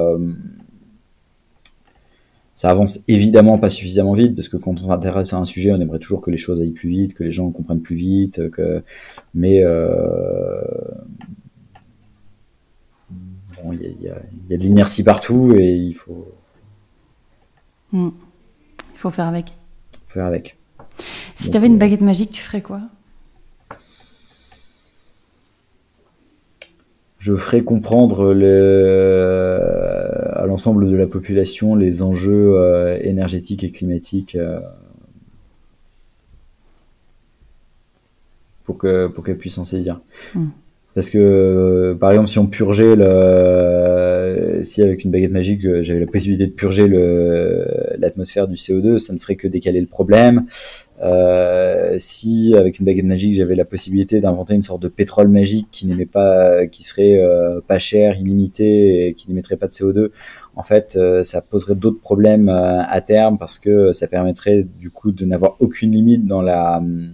ça avance évidemment pas suffisamment vite parce que quand on s'intéresse à un sujet, on aimerait toujours que les choses aillent plus vite, que les gens comprennent plus vite, que mais euh... bon, il y, y, y, a de l'inertie partout et il faut hmm. il faut faire avec. Faire avec. Si tu avais une euh, baguette magique, tu ferais quoi? Je ferai comprendre le, l'ensemble de la population les enjeux euh, énergétiques et climatiques euh, pour que pour qu'elle puisse en saisir. Hmm. Parce que, par exemple, si on purgeait le, si avec une baguette magique, j'avais la possibilité de purger l'atmosphère du CO2, ça ne ferait que décaler le problème. Euh, si avec une baguette magique j'avais la possibilité d'inventer une sorte de pétrole magique qui n'émet pas, qui serait euh, pas cher, illimité et qui n'émettrait pas de CO2, en fait, euh, ça poserait d'autres problèmes à terme parce que ça permettrait du coup de n'avoir aucune limite dans la hum,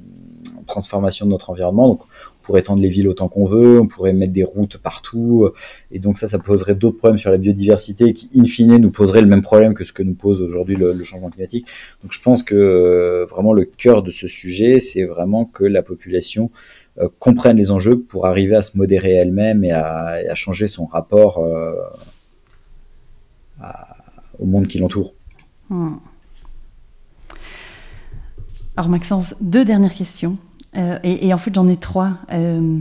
transformation de notre environnement. Pourrait étendre les villes autant qu'on veut, on pourrait mettre des routes partout, et donc ça, ça poserait d'autres problèmes sur la biodiversité qui, in fine, nous poserait le même problème que ce que nous pose aujourd'hui le, changement climatique. Donc, je pense que euh, vraiment le cœur de ce sujet, c'est vraiment que la population euh, comprenne les enjeux pour arriver à se modérer elle-même et, à, changer son rapport euh, au monde qui l'entoure. Hmm. Alors Maxence, deux dernières questions. Euh, et, en fait, j'en ai trois. Euh,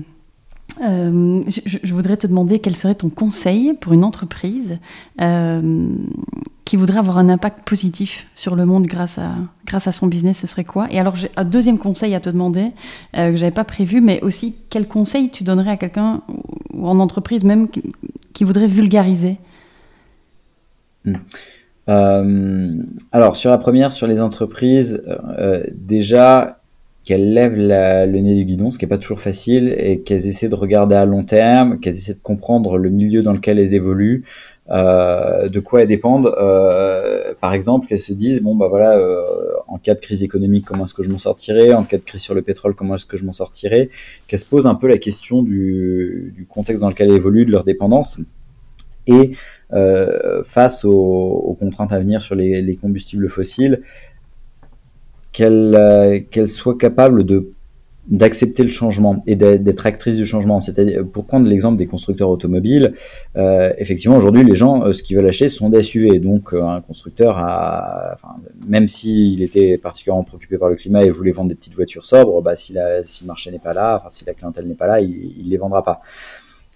euh, je, voudrais te demander quel serait ton conseil pour une entreprise qui voudrait avoir un impact positif sur le monde grâce à, grâce à son business, ce serait quoi? Et alors, j'ai un deuxième conseil à te demander que j'avais pas prévu, mais aussi quel conseil tu donnerais à quelqu'un ou en entreprise même qui, voudrait vulgariser? Hmm. alors, sur la première, sur les entreprises, déjà, qu'elles lèvent le nez du guidon, ce qui n'est pas toujours facile, et qu'elles essaient de regarder à long terme, qu'elles essaient de comprendre le milieu dans lequel elles évoluent, euh, de quoi elles dépendent. Euh, par exemple, qu'elles se disent bon bah voilà, euh, en cas de crise économique, comment est-ce que je m'en sortirai En cas de crise sur le pétrole, comment est-ce que je m'en sortirai Qu'elles se posent un peu la question du, du, contexte dans lequel elles évoluent, de leur dépendance. Et euh, face aux, aux, contraintes à venir sur les, les combustibles fossiles, qu'elle euh, qu'elle soit capable d'accepter le changement et d'être actrice du changement. C'est-à-dire, pour prendre l'exemple des constructeurs automobiles, euh, effectivement, aujourd'hui, les gens, euh, ce qu'ils veulent acheter, sont des SUV. Donc, un constructeur, a, même s'il était particulièrement préoccupé par le climat et voulait vendre des petites voitures sobres, bah, si, le marché n'est pas là, si la clientèle n'est pas là, il ne les vendra pas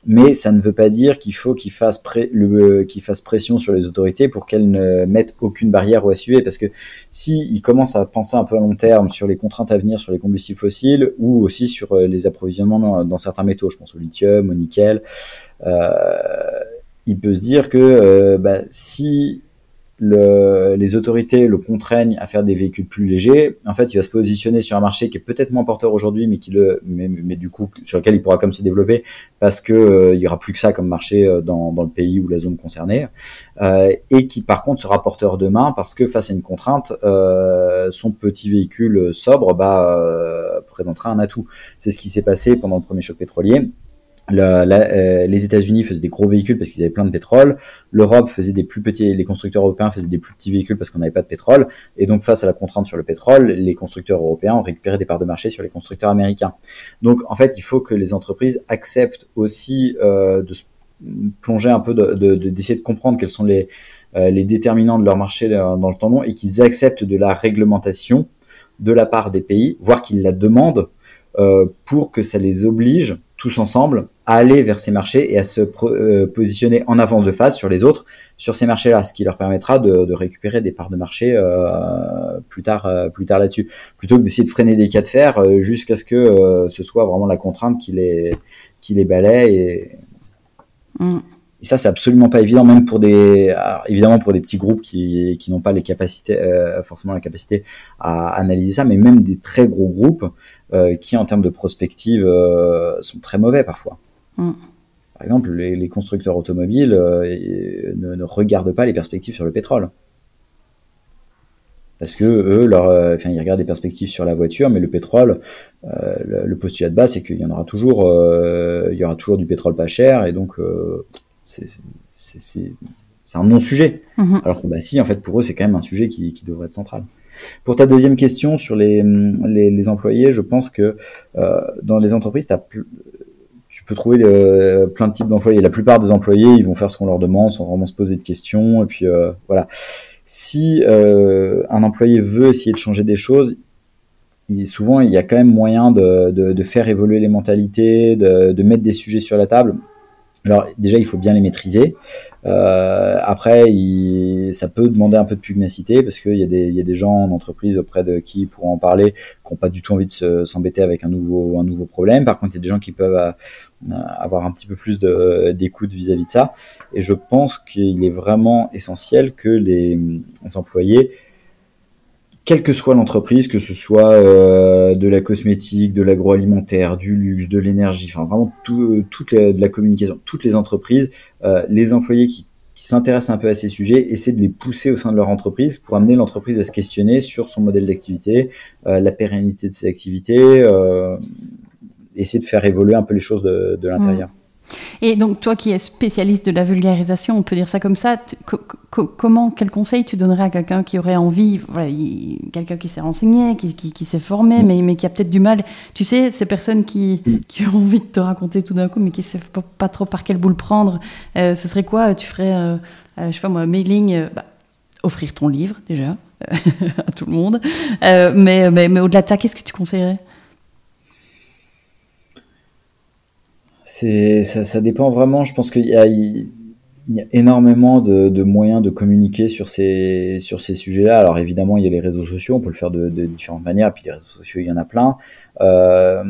mais ça ne veut pas dire qu'il faut qu'il fasse, fasse, pression sur les autorités pour qu'elles ne mettent aucune barrière au SUV, parce que s'ils commencent à penser un peu à long terme sur les contraintes à venir sur les combustibles fossiles ou aussi sur euh, les approvisionnements dans, certains métaux, je pense au lithium, au nickel, euh, il peut se dire que euh, bah, si le, les autorités le contraignent à faire des véhicules plus légers, en fait, il va se positionner sur un marché qui est peut-être moins porteur aujourd'hui, mais qui le, mais, du coup, sur lequel il pourra comme se développer parce que euh, il y aura plus que ça comme marché euh, dans, dans le pays ou la zone concernée, euh, et qui par contre sera porteur demain parce que face à une contrainte, euh, son petit véhicule sobre bah, présentera un atout. C'est ce qui s'est passé pendant le premier choc pétrolier euh, les États-Unis faisaient des gros véhicules parce qu'ils avaient plein de pétrole. L'Europe faisait des plus petits, les constructeurs européens faisaient des plus petits véhicules parce qu'on n'avait pas de pétrole. Et donc, face à la contrainte sur le pétrole, les constructeurs européens ont récupéré des parts de marché sur les constructeurs américains. Donc, en fait, il faut que les entreprises acceptent aussi euh, de se plonger un peu, d'essayer de, de, comprendre quels sont les, euh, les déterminants de leur marché dans le temps long et qu'ils acceptent de la réglementation de la part des pays, voire qu'ils la demandent euh, pour que ça les oblige tous ensemble à aller vers ces marchés et à se euh, positionner en avance de phase sur les autres sur ces marchés-là, ce qui leur permettra de, de récupérer des parts de marché euh, plus tard, euh, plus tard là-dessus, plutôt que d'essayer de freiner des cas de fer euh, jusqu'à ce que ce soit vraiment la contrainte qui les, qui les balaie et, mm. Et ça, c'est absolument pas évident, même pour des, évidemment pour des petits groupes qui, qui n'ont pas les capacités, euh, forcément la capacité à analyser ça, mais même des très gros groupes euh, qui, en termes de prospective, euh, sont très mauvais parfois. Mm. Par exemple, les, les constructeurs automobiles ne, ne, regardent pas les perspectives sur le pétrole. Parce que eux, leur, enfin, ils regardent les perspectives sur la voiture, mais le pétrole, le, le, postulat de base, c'est qu'il y en aura toujours, il y aura toujours du pétrole pas cher, et donc c'est un non-sujet. Mhm. Alors que bah, si, en fait, pour eux, c'est quand même un sujet qui, qui, devrait être central. Pour ta deuxième question sur les, les, les employés, je pense que euh, dans les entreprises, as tu peux trouver euh, plein de types d'employés. La plupart des employés, ils vont faire ce qu'on leur demande sans vraiment se poser de questions. Et puis euh, voilà. Si euh, un employé veut essayer de changer des choses, souvent il y a quand même moyen de, de, de faire évoluer les mentalités, de, de mettre des sujets sur la table. Alors déjà, il faut bien les maîtriser. Euh, après, il, ça peut demander un peu de pugnacité parce qu'il y, y a des gens en entreprise auprès de qui pourront en parler, qui n'ont pas du tout envie de s'embêter avec un nouveau, un nouveau problème. Par contre, il y a des gens qui peuvent euh, avoir un petit peu plus d'écoute vis-à-vis de ça. Et je pense qu'il est vraiment essentiel que les employés quelle que soit l'entreprise, que ce soit euh, de la cosmétique, de l'agroalimentaire, du luxe, de l'énergie, enfin vraiment tout, toute la, de la communication, toutes les entreprises, euh, les employés qui, s'intéressent un peu à ces sujets, essaient de les pousser au sein de leur entreprise pour amener l'entreprise à se questionner sur son modèle d'activité, euh, la pérennité de ses activités, euh, essayer de faire évoluer un peu les choses de, de l'intérieur. Mmh. Et donc, toi qui es spécialiste de la vulgarisation, on peut dire ça comme ça, comment, quel conseil tu donnerais à quelqu'un qui aurait envie, voilà, quelqu'un qui s'est renseigné, qui, qui, s'est formé, mais, mais qui a peut-être du mal, tu sais, ces personnes qui, qui ont envie de te raconter tout d'un coup, mais qui ne savent pas, trop par quel bout le prendre, euh, ce serait quoi? Tu ferais, euh, euh, je sais pas moi, mailing, bah, offrir ton livre déjà à tout le monde, mais, mais, mais au-delà de ça, qu'est-ce que tu conseillerais? C'est ça, ça, dépend vraiment. Je pense qu'il y a, énormément de, moyens de communiquer sur ces sur ces sujets-là. Alors évidemment, il y a les réseaux sociaux. On peut le faire de, différentes manières. Puis les réseaux sociaux, il y en a plein. Euh,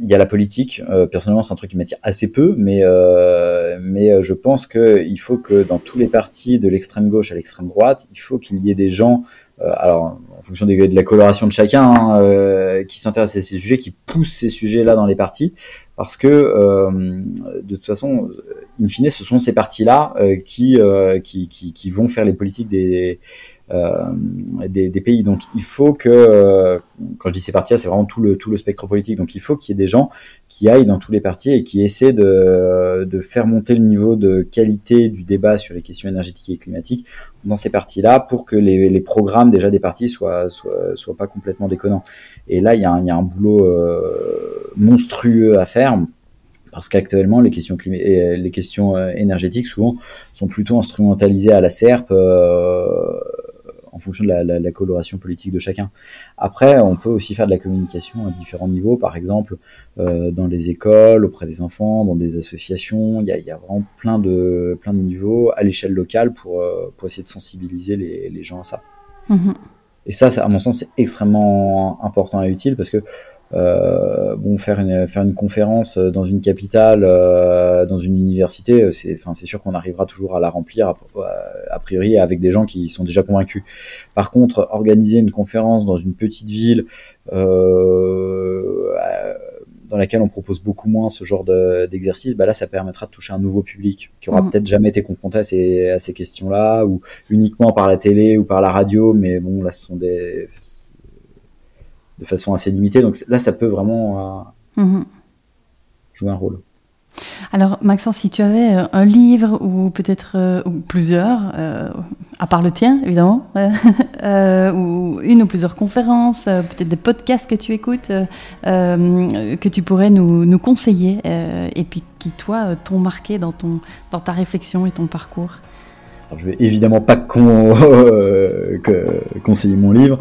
il y a la politique. Euh, personnellement, c'est un truc qui m'attire assez peu, mais euh, mais je pense que il faut que dans tous les partis, de l'extrême gauche à l'extrême droite, il faut qu'il y ait des gens alors fonction des, de la coloration de chacun, hein, euh, qui s'intéresse à ces sujets, qui pousse ces sujets-là dans les partis, parce que euh, de toute façon, in fine, ce sont ces partis-là qui, qui, qui, qui, vont faire les politiques des, euh, des, des, pays. Donc il faut que, euh, quand je dis ces partis-là, c'est vraiment tout le, tout le spectre politique. Donc il faut qu'il y ait des gens qui aillent dans tous les partis et qui essaient de, de faire monter le niveau de qualité du débat sur les questions énergétiques et climatiques dans ces partis-là pour que les, les, programmes déjà des partis soient, soient, pas complètement déconnants. Et là, il y a un, boulot euh, monstrueux à faire parce qu'actuellement les questions les questions énergétiques souvent sont plutôt instrumentalisées à la SERP euh, en fonction de la, la, la, coloration politique de chacun. Après, on peut aussi faire de la communication à différents niveaux, par exemple euh, dans les écoles, auprès des enfants, dans des associations. Il y a, il y a vraiment plein de, plein de niveaux à l'échelle locale pour, euh, pour essayer de sensibiliser les, les gens à ça. Mmh. Et ça, à mon sens, c'est extrêmement important et utile parce que bon, faire une, faire une conférence dans une capitale, euh, dans une université, c'est, enfin, c'est sûr qu'on arrivera toujours à la remplir a, a, priori avec des gens qui sont déjà convaincus. Par contre, organiser une conférence dans une petite ville euh, dans laquelle on propose beaucoup moins ce genre de, d'exercice, bah là, ça permettra de toucher un nouveau public qui aura mmh. peut-être jamais été confronté à ces, à ces questions-là, ou uniquement par la télé ou par la radio, mais bon, là, ce sont des de façon assez limitée. Donc là, ça peut vraiment euh, mmh. jouer un rôle. Alors, Maxence, si tu avais euh, un livre ou peut-être euh, plusieurs, euh, à part le tien, évidemment, ou une ou plusieurs conférences, peut-être des podcasts que tu écoutes, que tu pourrais nous, nous conseiller et puis qui, toi, t'ont marqué dans, ton, dans ta réflexion et ton parcours je vais évidemment pas con, conseiller mon livre.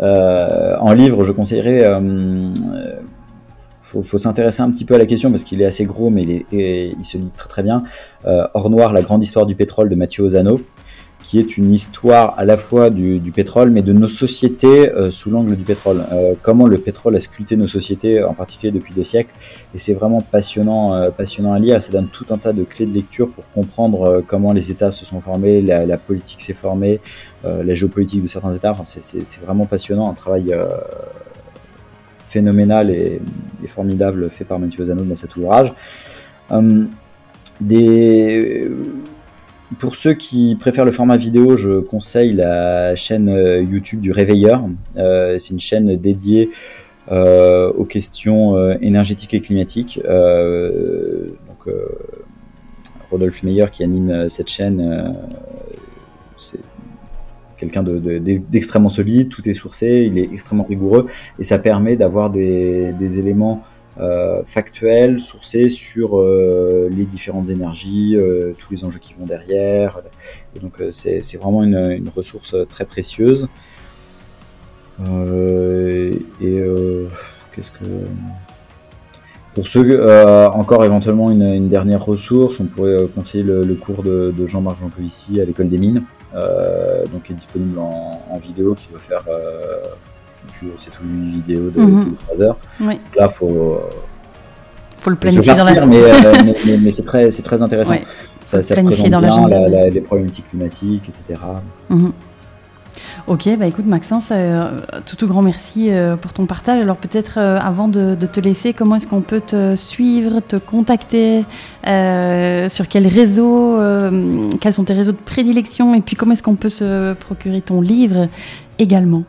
en livre, je conseillerais faut, faut s'intéresser un petit peu à la question parce qu'il est assez gros, mais il se lit très très bien. Euh, Or noir, la grande histoire du pétrole de Mathieu Ozano, qui est une histoire à la fois du, pétrole, mais de nos sociétés euh, sous l'angle du pétrole. Euh, comment le pétrole a sculpté nos sociétés, en particulier depuis des siècles. Et c'est vraiment passionnant, euh, passionnant à lire. Ça donne tout un tas de clés de lecture pour comprendre comment les États se sont formés, la, politique s'est formée, la géopolitique de certains États. Enfin, c'est vraiment passionnant, un travail phénoménal et, formidable fait par Mathieu Zano dans cet ouvrage. Des... Pour ceux qui préfèrent le format vidéo, je conseille la chaîne euh, YouTube du Réveilleur. Euh, c'est une chaîne dédiée aux questions énergétiques et climatiques. Rodolphe Meyer qui anime cette chaîne, c'est quelqu'un d'extrêmement de, solide, tout est sourcé, il est extrêmement rigoureux et ça permet d'avoir des, éléments euh, factuels, sourcés sur euh, les différentes énergies, euh, tous les enjeux qui vont derrière. Et donc c'est vraiment une, ressource très précieuse. et qu'est-ce que pour ceux, encore éventuellement une, dernière ressource, on pourrait conseiller le, cours de, Jean-Marc Jancovici à l'école des mines, donc qui est disponible en, vidéo, qui doit faire, euh, c'est tout une vidéo de, 3 mhm. heures. Oui. Là, faut faut le planifier dans la... mais, mais, mais, c'est très, c'est très intéressant. Ça, ça présente dans bien les problématiques climatiques, etc. Ok, bah écoute Maxence, euh, tout tout grand merci euh, pour ton partage. Alors peut-être euh, avant de, te laisser, comment est-ce qu'on peut te suivre, te contacter, sur quel réseau, quels sont tes réseaux de prédilection et puis comment est-ce qu'on peut se procurer ton livre également?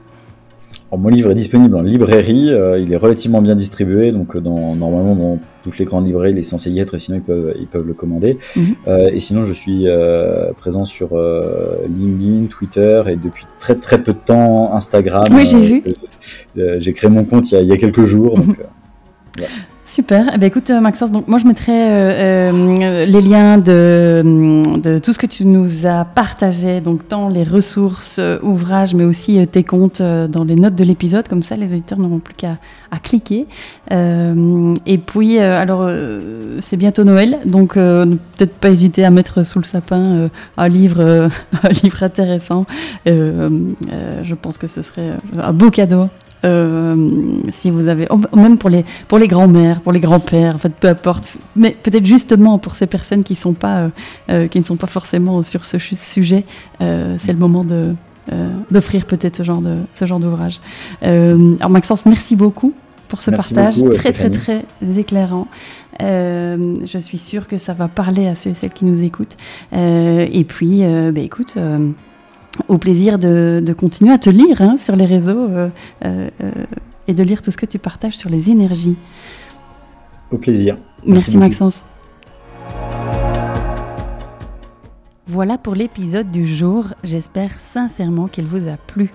Mon livre est disponible en librairie, euh, il est relativement bien distribué, donc euh, dans, normalement dans toutes les grandes librairies, il est censé y être, et sinon ils peuvent, ils peuvent le commander. Mhm. Euh, et sinon, je suis présent sur LinkedIn, Twitter et depuis très très peu de temps Instagram. Oui, j'ai vu. j'ai créé mon compte il y a, il y a quelques jours. Donc, voilà. Super. Eh bien, écoute, euh, Maxence, donc moi je mettrai euh, euh, les liens de, tout ce que tu nous as partagé, donc tant les ressources, ouvrages, mais aussi tes comptes dans les notes de l'épisode. Comme ça, les auditeurs n'auront plus qu'à cliquer. et puis, alors, c'est bientôt Noël, donc peut-être pas hésiter à mettre sous le sapin un livre, un livre intéressant. je pense que ce serait un beau cadeau si vous avez, oh, même pour les, pour les grands-mères, pour les grands-pères, en fait, peu importe, mais peut-être justement pour ces personnes qui, sont pas, euh, euh, qui ne sont pas forcément sur ce sujet, c'est le moment de, d'offrir peut-être ce genre, de, ce genre d'ouvrage. alors Maxence, merci beaucoup pour ce partage très très très éclairant. je suis sûre que ça va parler à ceux et celles qui nous écoutent. et puis, bah, écoute, au plaisir de, continuer à te lire hein, sur les réseaux euh, euh, et de lire tout ce que tu partages sur les énergies. Au plaisir. Merci, Maxence. Voilà pour l'épisode du jour. J'espère sincèrement qu'il vous a plu.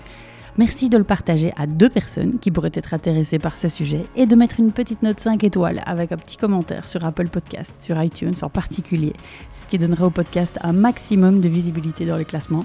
Merci de le partager à deux personnes qui pourraient être intéressées par ce sujet et de mettre une petite note 5 étoiles avec un petit commentaire sur Apple Podcasts, sur iTunes en particulier, ce qui donnerait au podcast un maximum de visibilité dans les classements.